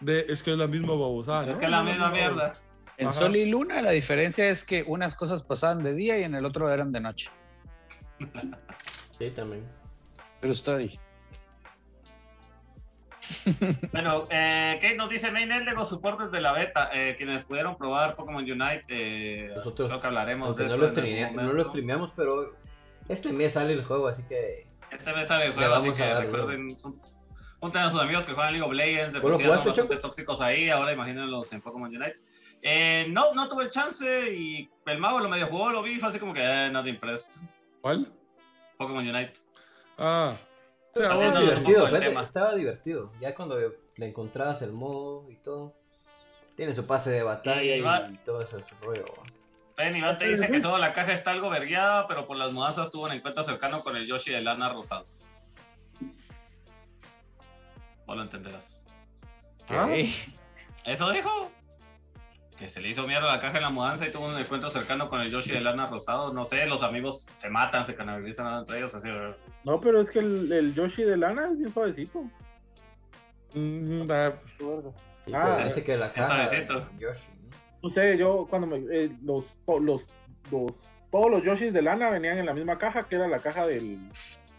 De, es que es la misma babosada. es ¿no? que es la misma mierda. En Ajá. Sol y Luna la diferencia es que unas cosas pasaban de día y en el otro eran de noche. Sí, también. True story. Bueno, eh, ¿qué nos dice Main de los soportes de la beta? Eh, quienes pudieron probar Pokémon Unite, eh, Nosotros, creo que hablaremos de no eso. lo, no lo streameamos, pero este mes sale el juego, así que Este mes sale el juego, así que dar, recuerden. Junten a sus amigos que juegan League of Legends, de ¿Vos lo por sí son bastante Choco? tóxicos ahí, ahora imagínenlos en Pokémon Unite. Eh, no, no tuve el chance y el mago lo medio jugó, lo vi, fue así como que, eh, not impressed. ¿Cuál? Pokémon Unite. Ah. O sea, vos- divertido, estaba divertido. Ya cuando le encontrabas el modo y todo, tiene su pase de batalla Y todo ese rollo. Ben Iván te dice que solo la caja está algo vergueada, pero por las mudanzas tuvo un encuentro cercano con el Yoshi de lana rosado. No lo entenderás. ¿Ah? ¿Eso dijo? Que se le hizo mierda la caja en la mudanza y tuvo un encuentro cercano con el Yoshi de lana rosado. No sé, los amigos se matan, se canalizan entre ellos. Así, No, pero es que el, el Yoshi de lana es bien suavecito. Mm, Ah, dice que la es caja suavecito. Yoshi, ¿no? Sé, yo cuando me, eh, los, los, los, todos los Yoshis de lana venían en la misma caja, que era la caja del,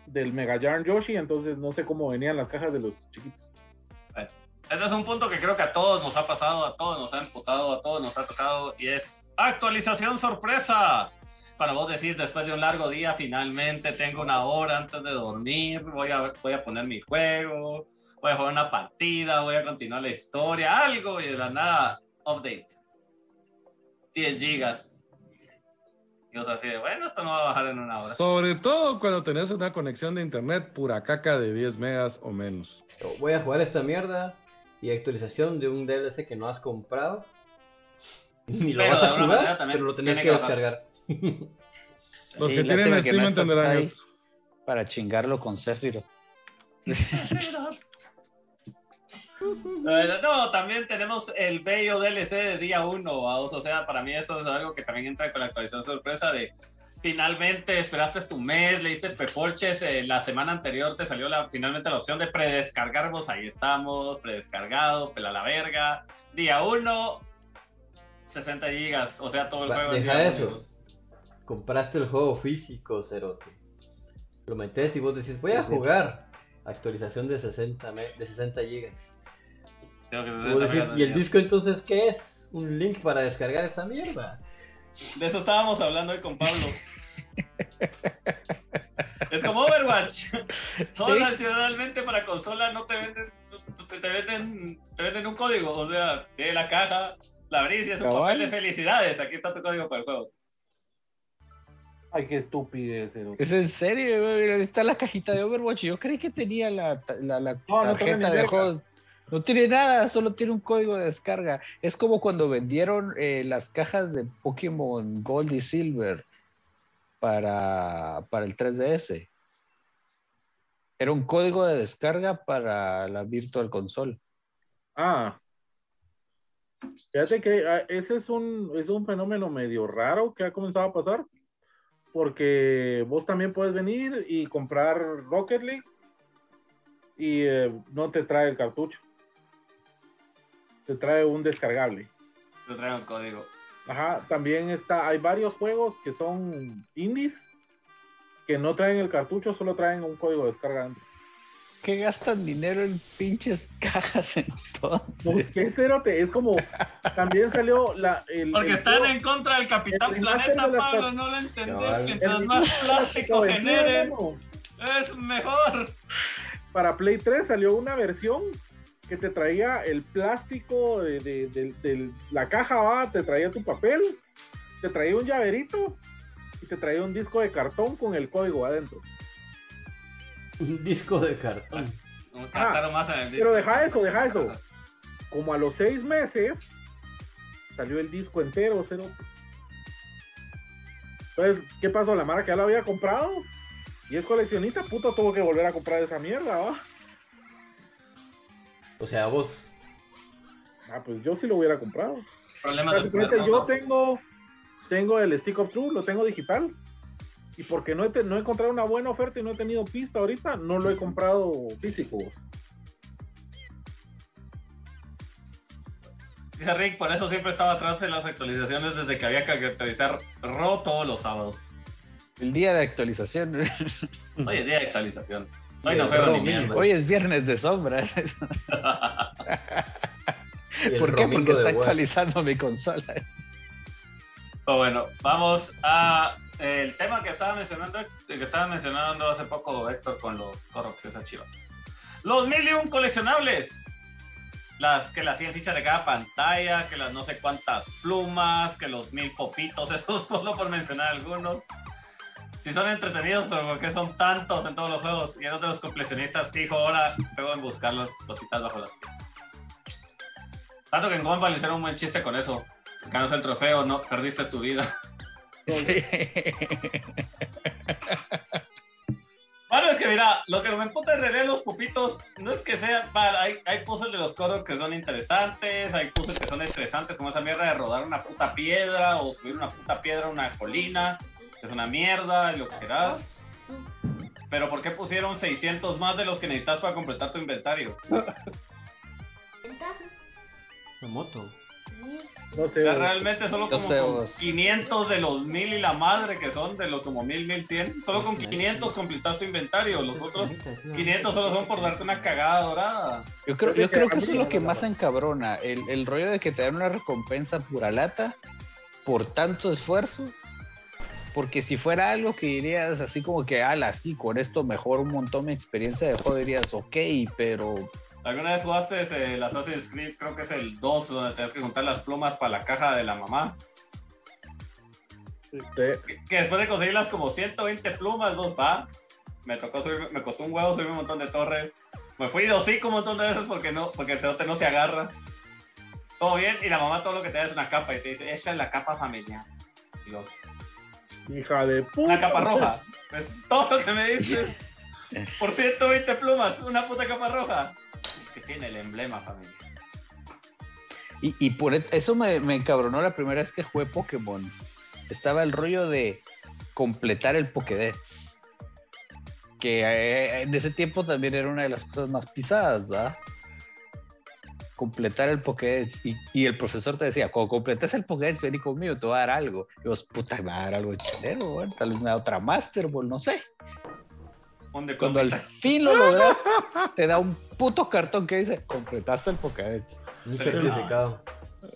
del Mega Yarn Yoshi, entonces no sé cómo venían las cajas de los chiquitos. Este es un punto que creo que a todos nos ha pasado, a todos nos ha emputado, a todos nos ha tocado y es actualización sorpresa. Para vos decís, después de un largo día, finalmente tengo una hora antes de dormir, voy a, voy a poner mi juego, voy a jugar una partida, voy a continuar la historia, algo y de la nada, update. 10 gigas. Y vos así de, bueno, esto no va a bajar en una hora. Sobre todo cuando tenés una conexión de internet pura caca de 10 megas o menos. Voy a jugar esta mierda y actualización de un DLC que no has comprado. Ni lo Pero vas a jugar, manera también pero lo tenés que descargar. Los Sí, que tienen Steam no entenderán esto. Para chingarlo con Sephiroth. Pero no, también tenemos el bello DLC de día 1, o sea, para mí eso es algo que también entra con la actualización sorpresa de finalmente esperaste tu mes, le hice peporches, eh, la semana anterior te salió la, finalmente la opción de predescargar, vos ahí estamos, predescargado, pela la verga, día 1, 60 gigas, o sea, todo el juego. deja día eso. Compraste el juego físico, Cerote. Lo metes y vos decís, voy a jugar. Actualización de 60, me- de 60 gigas. Y, 60 vos decís, megas de ¿y el disco entonces qué es? Un link para descargar esta mierda. De eso estábamos hablando hoy con Pablo. Es como Overwatch. Todo Sí. nacionalmente para consola no te venden, te, te venden, te venden un código. O sea, tiene la caja, la abrís y es un Cabal. papel de felicidades. Aquí está tu código para el juego. Ay, qué estupidez. pero- Es en serio, güey, está la cajita de Overwatch. Yo creí que tenía la, la, la No, tarjeta de juegos. No tiene nada, solo tiene un código de descarga. Es como cuando vendieron eh, las cajas de Pokémon Gold y Silver para, para el 3DS. Era un código de descarga para la Virtual Console. Ah. Fíjate que ah, ese es un, es un fenómeno medio raro que ha comenzado a pasar. Porque vos también puedes venir y comprar Rocket League y eh, no te trae el cartucho. Te trae un descargable. Te traigo un código. Ajá, también está, hay varios juegos que son indies que no traen el cartucho, solo traen un código de descarga. ¿Qué gastan dinero en pinches cajas entonces? sé, cerote, es como también salió la el, Porque el están juego- en contra del Capitán Planeta, de Pablo. No lo entendés. Mientras el más plástico generen, no. es mejor. Para Play 3 salió una versión que te traía el plástico de, de- de- de la caja, ¿va? te traía tu papel, te traía un llaverito y te traía un disco de cartón con el código adentro. Un disco de cartón. Un castaron más en el disco. Pero deja eso, deja eso. Como a los seis meses salió el disco entero, cero. Entonces, ¿qué pasó? La Mara que ya lo había comprado y es coleccionista, puto, tuvo que volver a comprar esa mierda, ¿va? O sea, vos. Ah, pues yo sí lo hubiera comprado. De no, yo no. tengo, tengo el Stick of Truth, lo tengo digital. Y porque no he, no he encontrado una buena oferta y no he tenido pista ahorita, no lo he comprado físico. Dice Rick, por eso siempre estaba atrás de las actualizaciones desde que había que actualizar RO todos los sábados. El día de actualización. Hoy es día de actualización. Hoy no juego ni mierda. Hoy es viernes de sombras. ¿Por qué? Porque está actualizando mi consola. Pero bueno, vamos a el tema que estaba mencionando, que estaba mencionando hace poco Héctor con los corruptos esas chivas. Los mil y un coleccionables. Las que las 100 fichas de cada pantalla, que las no sé cuántas plumas, que los mil popitos, esos solo por mencionar algunos. Si son entretenidos, pero porque son tantos en todos los juegos y en otros coleccionistas fijo ahora juego en buscar las cositas bajo las piedras. Tanto que en Gumball le hicieron un buen chiste con eso. Ganas el trofeo, no, perdiste tu vida. Sí. Bueno, es que mira, lo que me emputa en realidad los pupitos no es que sean. va, hay, hay puzzles de los coros que son interesantes, hay puzzles que son estresantes, como esa mierda de rodar una puta piedra o subir una puta piedra a una colina, es una mierda y lo que quieras. Pero ¿por qué pusieron 600 más de los que necesitas para completar tu inventario? La moto. No O sé. sea, realmente solo como sé, con vos. 500 de los 1000 y la madre que son de los como 1000, 1100, solo con 500 completas tu inventario, los otros 500 solo son por darte una cagada dorada. Yo creo, yo que creo que eso es lo que más encabrona. El, el rollo de que te dan una recompensa pura lata por tanto esfuerzo. Porque si fuera algo que dirías así como que, ala, sí, con esto mejor un montón mi experiencia de juego, dirías, ok, pero ¿Alguna vez jugaste ese, el Assassin's Creed? Creo que es el 2, donde tenías que juntar las plumas para la caja de la mamá. Que, que después de conseguirlas como 120 plumas, dos va. Me tocó subir, me costó un huevo subir un montón de torres. Me fui de hocico un montón de veces porque no, porque el cerote no se agarra. Todo bien, y la mamá todo lo que te da es una capa y te dice, esa es la capa familiar. Dios, hija de puta. una capa roja. Es todo lo que me dices. Por 120 plumas, una puta capa roja. Es que tiene el emblema familiar. Y, y por e- eso me, me encabronó la primera vez que jugué Pokémon. Estaba el rollo de completar el Pokédex. Que eh, en ese tiempo también era una de las cosas más pisadas, ¿verdad? Completar el Pokédex. Y, y el profesor te decía, cuando completes el Pokédex, vení conmigo, te voy a dar algo. Y vos, puta, me va a dar algo chinero, güey. Tal vez me da otra Master Ball, no sé. ¿Dónde Cuando al completas? fin lo logras, te da un puto cartón que dice, completaste el Pokédex. Un certificado.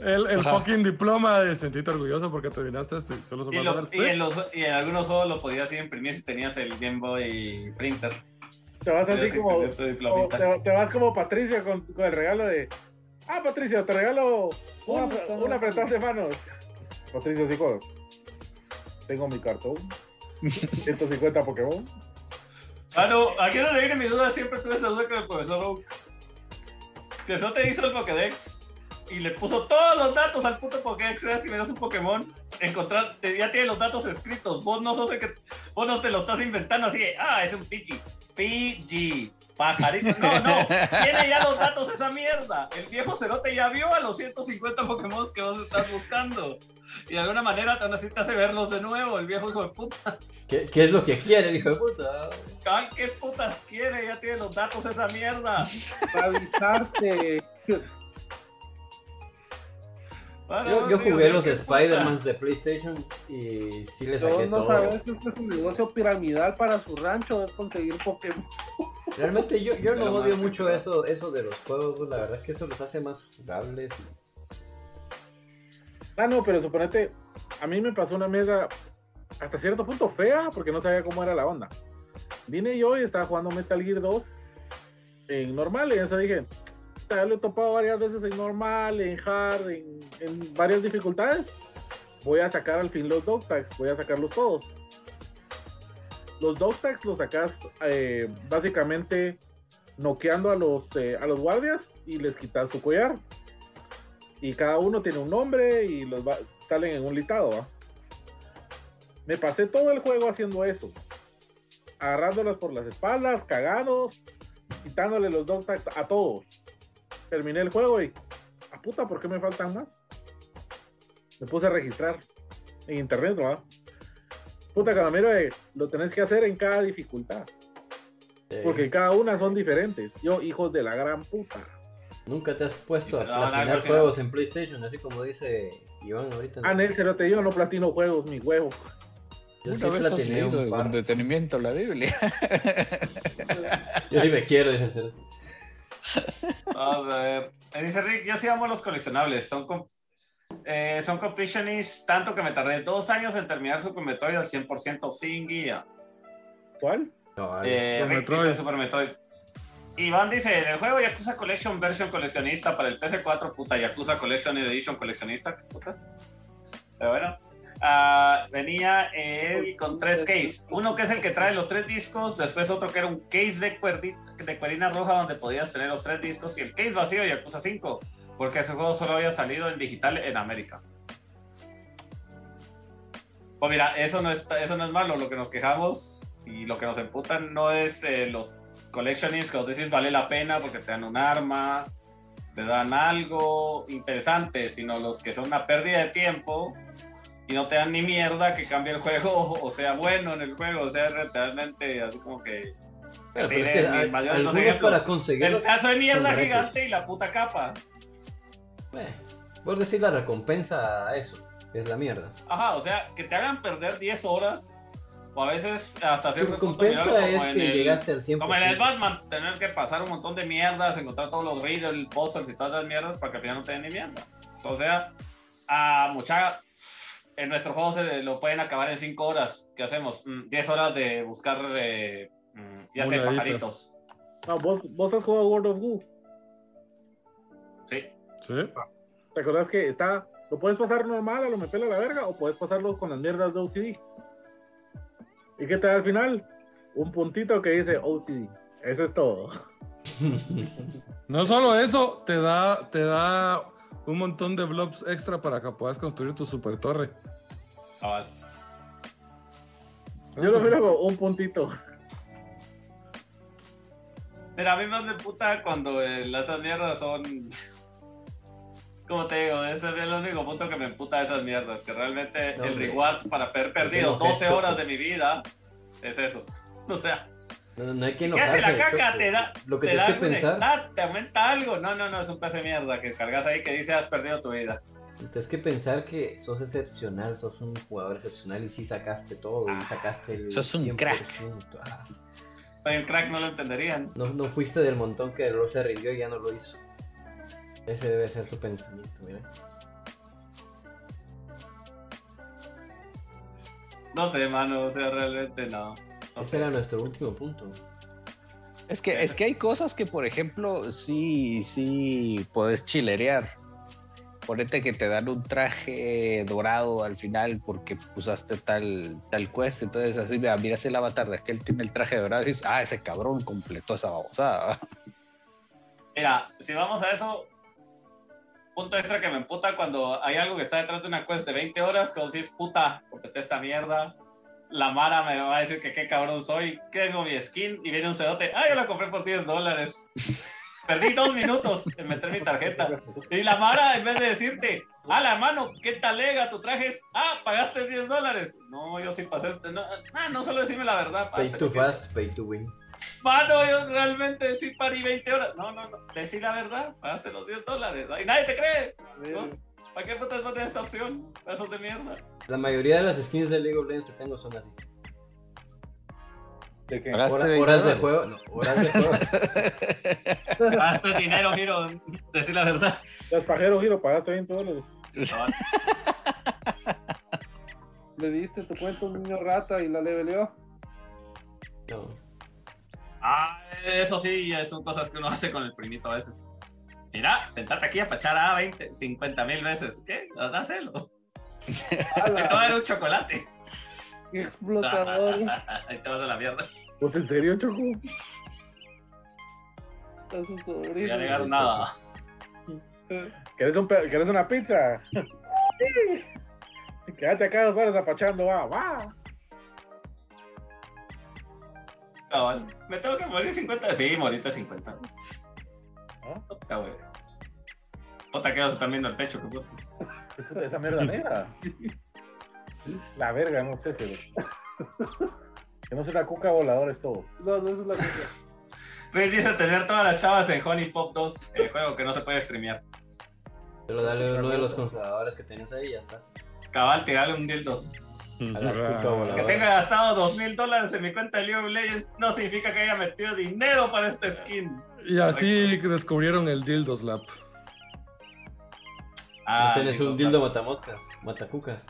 El, fucking diploma de sentirte orgulloso porque terminaste este. Solo se Y, lo- en los, y en algunos juegos lo podías ir a imprimir si tenías el Game Boy Printer. Te vas así como, te vas como Patricia con, con el regalo de. Ah, Patricia, te regalo una, una apretón de manos. Patricia, sí, con- Tengo mi cartón. 150 Pokémon. Ah, no, aquí no le viene mi duda, siempre tuve esa duda con el profesor Oak. Si eso te hizo el Pokédex y le puso todos los datos al puto Pokédex, si miras un Pokémon, encontrar, te- ya tiene los datos escritos, vos no sos el que, vos no te lo estás inventando así, de, ah, es un Pidgey, Pidgey, pajarito, no, no, tiene ya los datos esa mierda, el viejo cerote ya vio a los 150 Pokémon que vos estás buscando, y de alguna manera aún así te hace verlos de nuevo, el viejo hijo de puta. ¿Qué, qué es lo que quiere el hijo de puta? Ay, ¿Qué putas quiere? Ya tiene los datos esa mierda. Para avisarte. Bueno, Yo, jugué ¿qué los? Spider-Man de PlayStation y sí le saqué Todos no todo. sabes que este es un negocio piramidal para su rancho es conseguir Pokémon. Realmente yo, yo no Pero odio mucho que- eso, eso de los juegos, la verdad es que eso los hace más jugables. Ah, no, pero suponete, a mí me pasó una mierda hasta cierto punto fea porque no sabía cómo era la onda. Vine yo y estaba jugando Metal Gear 2 en normal y eso dije, ya lo he topado varias veces en normal, en hard, en, en varias dificultades. Voy a sacar al fin los dog tags, voy a sacarlos todos. Los dog tags los sacas eh, básicamente noqueando a los, eh, a los guardias y les quitas su collar y cada uno tiene un nombre y los salen en un listado. Me pasé todo el juego haciendo eso, agarrándolas por las espaldas, cagados, quitándole los dog tags a todos. Terminé el juego y, a puta, ¿por qué me faltan más? Me puse a registrar en internet, ¿va? Puta, Calamero, eh, lo tenés que hacer en cada dificultad, porque cada una son diferentes. Yo, hijos de la gran puta. Nunca te has puesto a te platinar juegos en PlayStation, así como dice Iván ahorita. Ah, Nel, cerote, yo no platino juegos, mi huevo. Yo sí Una vez has platiné un par. con detenimiento la Biblia. Yo sí me quiero, dice. Vamos a ver. Eh, Dice Rick, yo sí amo los coleccionables. Son, com- eh, son completionists, tanto que me tardé dos años en terminar Super Metroid al 100% sin guía. ¿Cuál? No. Eh, Super Rick Metroid. dice Super Metroid. Iván dice, en el juego Yakuza Collection Version coleccionista para el PC4, puta, Yakuza Collection Edition coleccionista, ¿qué putas? Pero bueno. Ah, venía él con tres cases. Uno que es el que trae los tres discos, después otro que era un case de, cuerdi- de cuerina roja donde podías tener los tres discos y el case vacío de Yakuza 5, porque ese juego solo había salido en digital en América. Pues mira, eso no, es, eso no es malo, lo que nos quejamos y lo que nos emputan no es eh, los collectionists que vos decís vale la pena porque te dan un arma, te dan algo interesante, sino los que son una pérdida de tiempo y no te dan ni mierda que cambie el juego o sea bueno en el juego, o sea realmente así como que... Pero, pero es que hay- algunos ejemplos. para conseguirlo. El caso de mierda gigante y la puta capa. Eh, por decir la recompensa a eso, es la mierda. Ajá, o sea, que te hagan perder 10 horas o a veces hasta punto, recompensa mirarlo es como que el- llegaste al 100%. Como en el Batman, tener que pasar un montón de mierdas, encontrar todos los riddles, puzzles y todas las mierdas para que al final no te den ni mierda. O sea, a mucha. En nuestro juego se lo pueden acabar en 5 horas. ¿Qué hacemos? Mm, 10 horas de buscar, eh, mm, ya sé, pajaritos. No, vos, vos has jugado World of Goo. Sí. Sí. ¿Te acordás que está, lo puedes pasar normal a lo me pela la verga o puedes pasarlo con las mierdas de OCD? ¿Y qué te da al final? Un puntito que dice OCD. Eso es todo. No solo eso, te da, te da un montón de blobs extra para que puedas construir tu super torre. cabal. Yo lo miro como un puntito. Mira, a mí más me puta cuando eh, las esas mierdas son. Como te digo, ese es el único punto que me emputa de esas mierdas. Que realmente No, el reward para haber perdido no, 12 gesto. horas de mi vida es eso. O sea, No, no hay que ¿qué hace enojarse. la caca? Te da, Lo que te da que algún pensar, stat, te aumenta algo. No, no, no, es un pez de mierda que cargas ahí que dice has perdido tu vida. tienes que pensar que sos excepcional, sos un jugador excepcional y sí sacaste todo, y Ah, sacaste el sos un crack. Ah, Soy un crack, no lo entenderían. no, no fuiste del montón que no se rindió y ya no lo hizo. Ese debe ser tu pensamiento, mira. No sé, mano, o sea, realmente no. No Ese era nuestro último punto. Es que, es que hay cosas que, por ejemplo, sí, sí puedes chilerear. Ponete que te dan un traje dorado al final porque usaste tal, tal quest. Entonces, así, mira, miras el avatar de aquel tiene el traje dorado y dices, ah, ese cabrón completó esa babosada. Mira, si vamos a eso, punto extra que me emputa cuando hay algo que está detrás de una quest de 20 horas, como si es puta, completé esta mierda. La Mara me va a decir que qué cabrón soy, que tengo mi skin y viene un cerote, ah, yo la compré por 10 dólares. Perdí dos minutos en meter mi tarjeta. Y la Mara, en vez de decirte, ah, la mano, ¿qué talega tu traje? es, Ah, pagaste 10 dólares. No, yo sí pasé este. No, ah, no solo decirme la verdad. Pay to que- fast, pay to win. Mano, yo realmente sí parí 20 horas. No, no, no. Decí la verdad. Pagaste los 10 dólares. Y nadie te cree. ¿no? ¿Para qué putas no tienes esta opción? Pedazo de mierda. La mayoría de las skins de League of Legends que tengo son así. De que Pagaste Hora- 20 horas de juego, no, horas de juego. Pagaste dinero, giro. Decí la verdad. los pajeros giro pagaste 20 dólares. Le diste tu cuenta a un niño rata y la leveleó. No. Ah, eso sí, son cosas que uno hace con el primito a veces. Mira, sentate aquí a pachar a 20, 50 mil veces. ¿Qué? Hacelo. Te voy a dar un chocolate. ¡Qué explotador! Ahí te vas a la mierda. ¿Pues en serio, Choco? a sobrino. Ya negar nada. ¿Querés, un ¿Querés una pizza? Sí. Quédate acá dos horas apachando, va, va. Cabal. Me tengo que morir 50. Sí, moriste 50. ¿Ah? Puta, güey. Puta, que vas a estar viendo el techo, que putas. ¿Qué puta esa mierda negra? La verga, no sé, pero. Que no sea una cuca voladora es todo. No, no es la cosa. Chris dice tener todas las chavas en Honey Pop 2, el juego que no se puede streamear. Solo dale uno de los conjugadores que tienes ahí y ya estás. Cabal, tirarle un dildo. A la cuca Que tenga gastado dos mil dólares en mi cuenta de League of Legends no significa que haya metido dinero para este skin. Y así descubrieron el Dildo Slap. Ah, No tienes un dildo matamoscas, matacucas.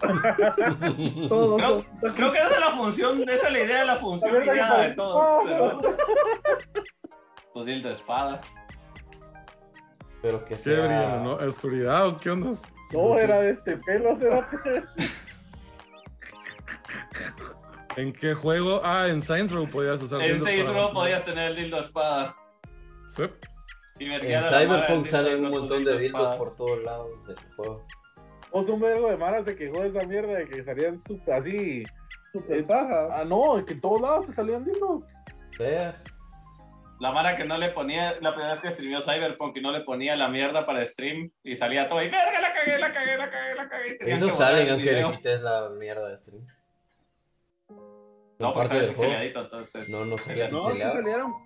Creo, creo que esa es la función, esa es la idea de la función ideada de todos. Pero, pues dildo espada. Pero que Qué sea. brillante, ¿no? ¿Oscuridad o qué onda? No, era de este pelo, cerote. ¿En qué juego? Ah, en Science Row podías usar En dildo Saints para- Row podías tener el dildo espada. Sí. Y me En Cyberpunk salen un montón de dildos por todos lados del juego. Vos un vergo de Mara se quejó de esa mierda de que salían su- así. super paja. Ah, no, que en todos lados te salían dildos. Vea. La mara que no le ponía, la primera vez que streamió Cyberpunk y no le ponía la mierda para stream y salía todo y verga, la cagué, la cagué, la cagué, la cagué. borrar salen aunque le quites la mierda de stream. No, parte sale del juego. pixeladito, entonces. No, no sale No, pixeleado.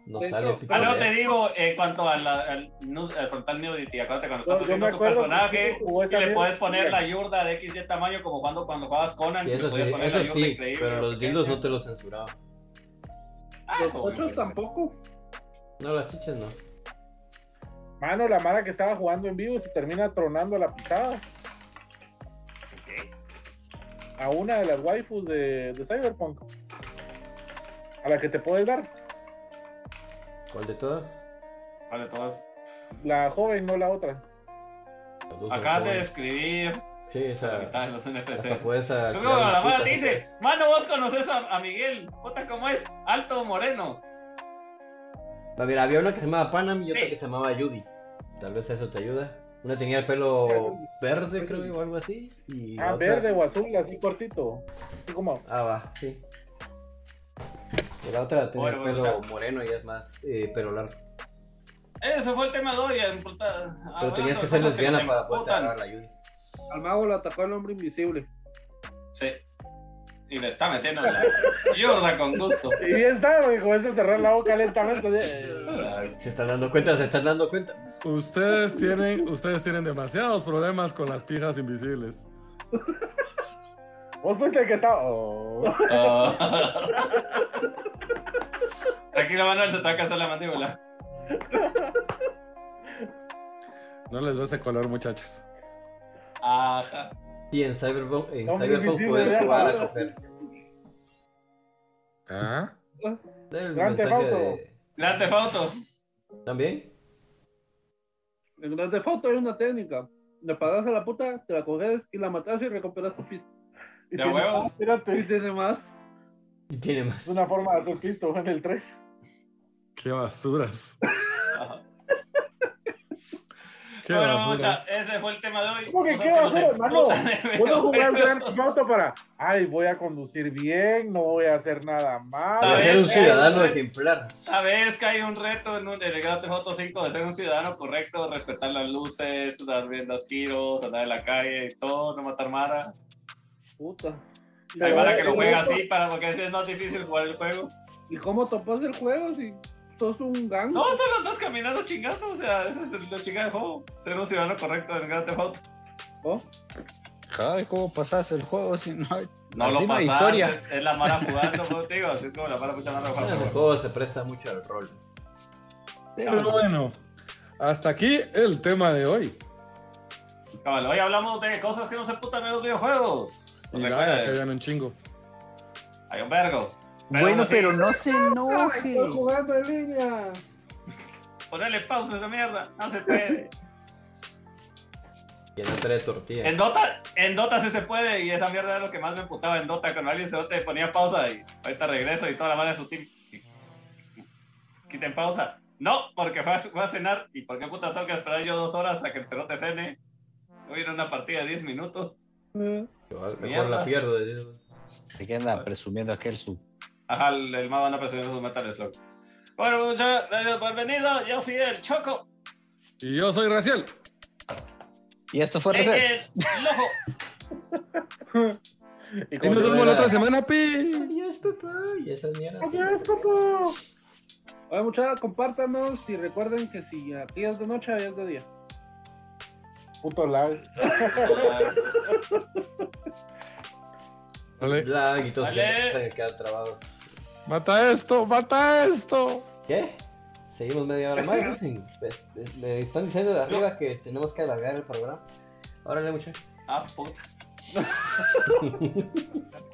No sale Ah, no, te digo, en cuanto a la- al, nu- al frontal nudity, acuérdate cuando estás me haciendo tu personaje y le puedes poner la yurda de X y tamaño como cuando, cuando jugabas Conan, Sí, eso podías sí, poner eso la yurda sí, increíble. pero los dildos no te los censuraban. Ah, Los otros tampoco. No, las chichas no. Mano, la Mara que estaba jugando en vivo se termina tronando la pisada. A una de las waifus de, de Cyberpunk. A la que te puedes dar. ¿Cuál de todas? Vale, todas. La joven, no la otra. Acabas de escribir Sí, esa. mitad de los NPC. Hasta puedes Luego alquilar la mala te dice, mano, vos conoces a, a Miguel, puta, ¿cómo es? Alto, moreno. A ver, había una que se llamaba Panam y otra Sí. que se llamaba Judy. Tal vez eso te ayuda. Una tenía el pelo verde, creo, o algo así. Y Ah, otra- verde o azul, así cortito. Así como. Ah, va, sí. Y la otra tenía Bueno, el bueno, pelo o sea- moreno y es más eh, pelo largo. Ese fue el tema de hoy. en puta- Pero hablando tenías que ser lesbiana para poder agarrar la Judy. Al mago lo atacó el hombre invisible. Sí. Y le está metiendo la yurda con gusto. Y bien sabe, y comienza a cerrar la boca lentamente. Se están dando cuenta, se están dando cuenta. Ustedes tienen, ustedes tienen demasiados problemas con las pijas invisibles. Vos fuiste el que estaba. Oh. Tranquilo, Manuel, se te va a casar la mandíbula. No les da ese color, muchachas. Ajá. Sí, en Cyberpunk, en No, Cyberpunk puedes jugar a coger. ¿Ah? El Grand Theft mensaje Auto. de... Grande foto. ¿También? En Grand Theft Auto hay una técnica. Le pagas a la puta, te la coges y la matas y recuperas tu pisto. Y De tiene huevos. más, espérate, Y tiene más. Y tiene más. es una forma de hacer pisto en el 3. Qué basuras. Qué Bueno, basuras. mucha, ese fue el tema de hoy. ¿Cómo que qué basura, hermano? Puedo jugar. Grand Theft Auto para, ay, voy a conducir bien, no voy a hacer nada mal. ¿Sabes? Ser un ciudadano ejemplar. Sabes que hay un reto en, un, en el Grand Theft Auto 5 de ser un ciudadano correcto, respetar las luces, dar bien los giros, andar en la calle y todo, no matar mara. Puta. Hay Pero, mara que lo juega eso- así para porque es más difícil jugar el juego. ¿Y cómo topas el juego si sos un gang? No, solo andas caminando chingando, o sea, ese es lo chingado del juego. Ser un ciudadano correcto en el Grand Theft Auto. ¿Oh? Ay, ¿cómo pasas el juego si no hay, No lo no historia? Es, es la mara jugando, pues, digo, así es como la mara mucha Ese jugando. juego se presta mucho al rol. Pero bueno, hasta aquí el tema de hoy. Cabal, hoy hablamos de cosas que no se putan en los videojuegos. Y vaya, Recuerden, que hayan un chingo. hay un vergo. Bueno, sí, pero no se Estoy enoje. jugando en línea. Ponerle pausa a esa mierda, no se puede. Que no trae tortilla. En Dota, en Dota sí se puede y esa mierda es lo que más me emputaba en Dota cuando alguien se te ponía pausa y ahorita regreso y toda la mano de su team. y- Quiten pausa. No, porque fue a, fue a cenar y por qué puta tengo que esperar yo dos horas a que el cerote cene. Voy a ir a una partida de 10 minutos. Mejor Mierda. la pierdo. ¿De qué anda presumiendo aquel su? Ajá, el, el mago anda presionando su Metal Slug. Bueno, muchas gracias por venir. Yo fui el Choco. Y yo soy Raciel. Y esto fue Reset. El Lojo. Y Y nos vemos la otra semana, pi. Adiós, papá. Y esas mierdas. Adiós, papá. Oye, muchachos, compártanos y recuerden que si aquí es de noche, allá es de día. Puto lag. Vale. Lag y todos Vale. que empiezan a quedar trabados. Mata esto, mata esto. ¿Qué? Seguimos media hora más. dicen. Me están diciendo de arriba que tenemos que alargar el programa. Órale, muchachos. Ah, puta.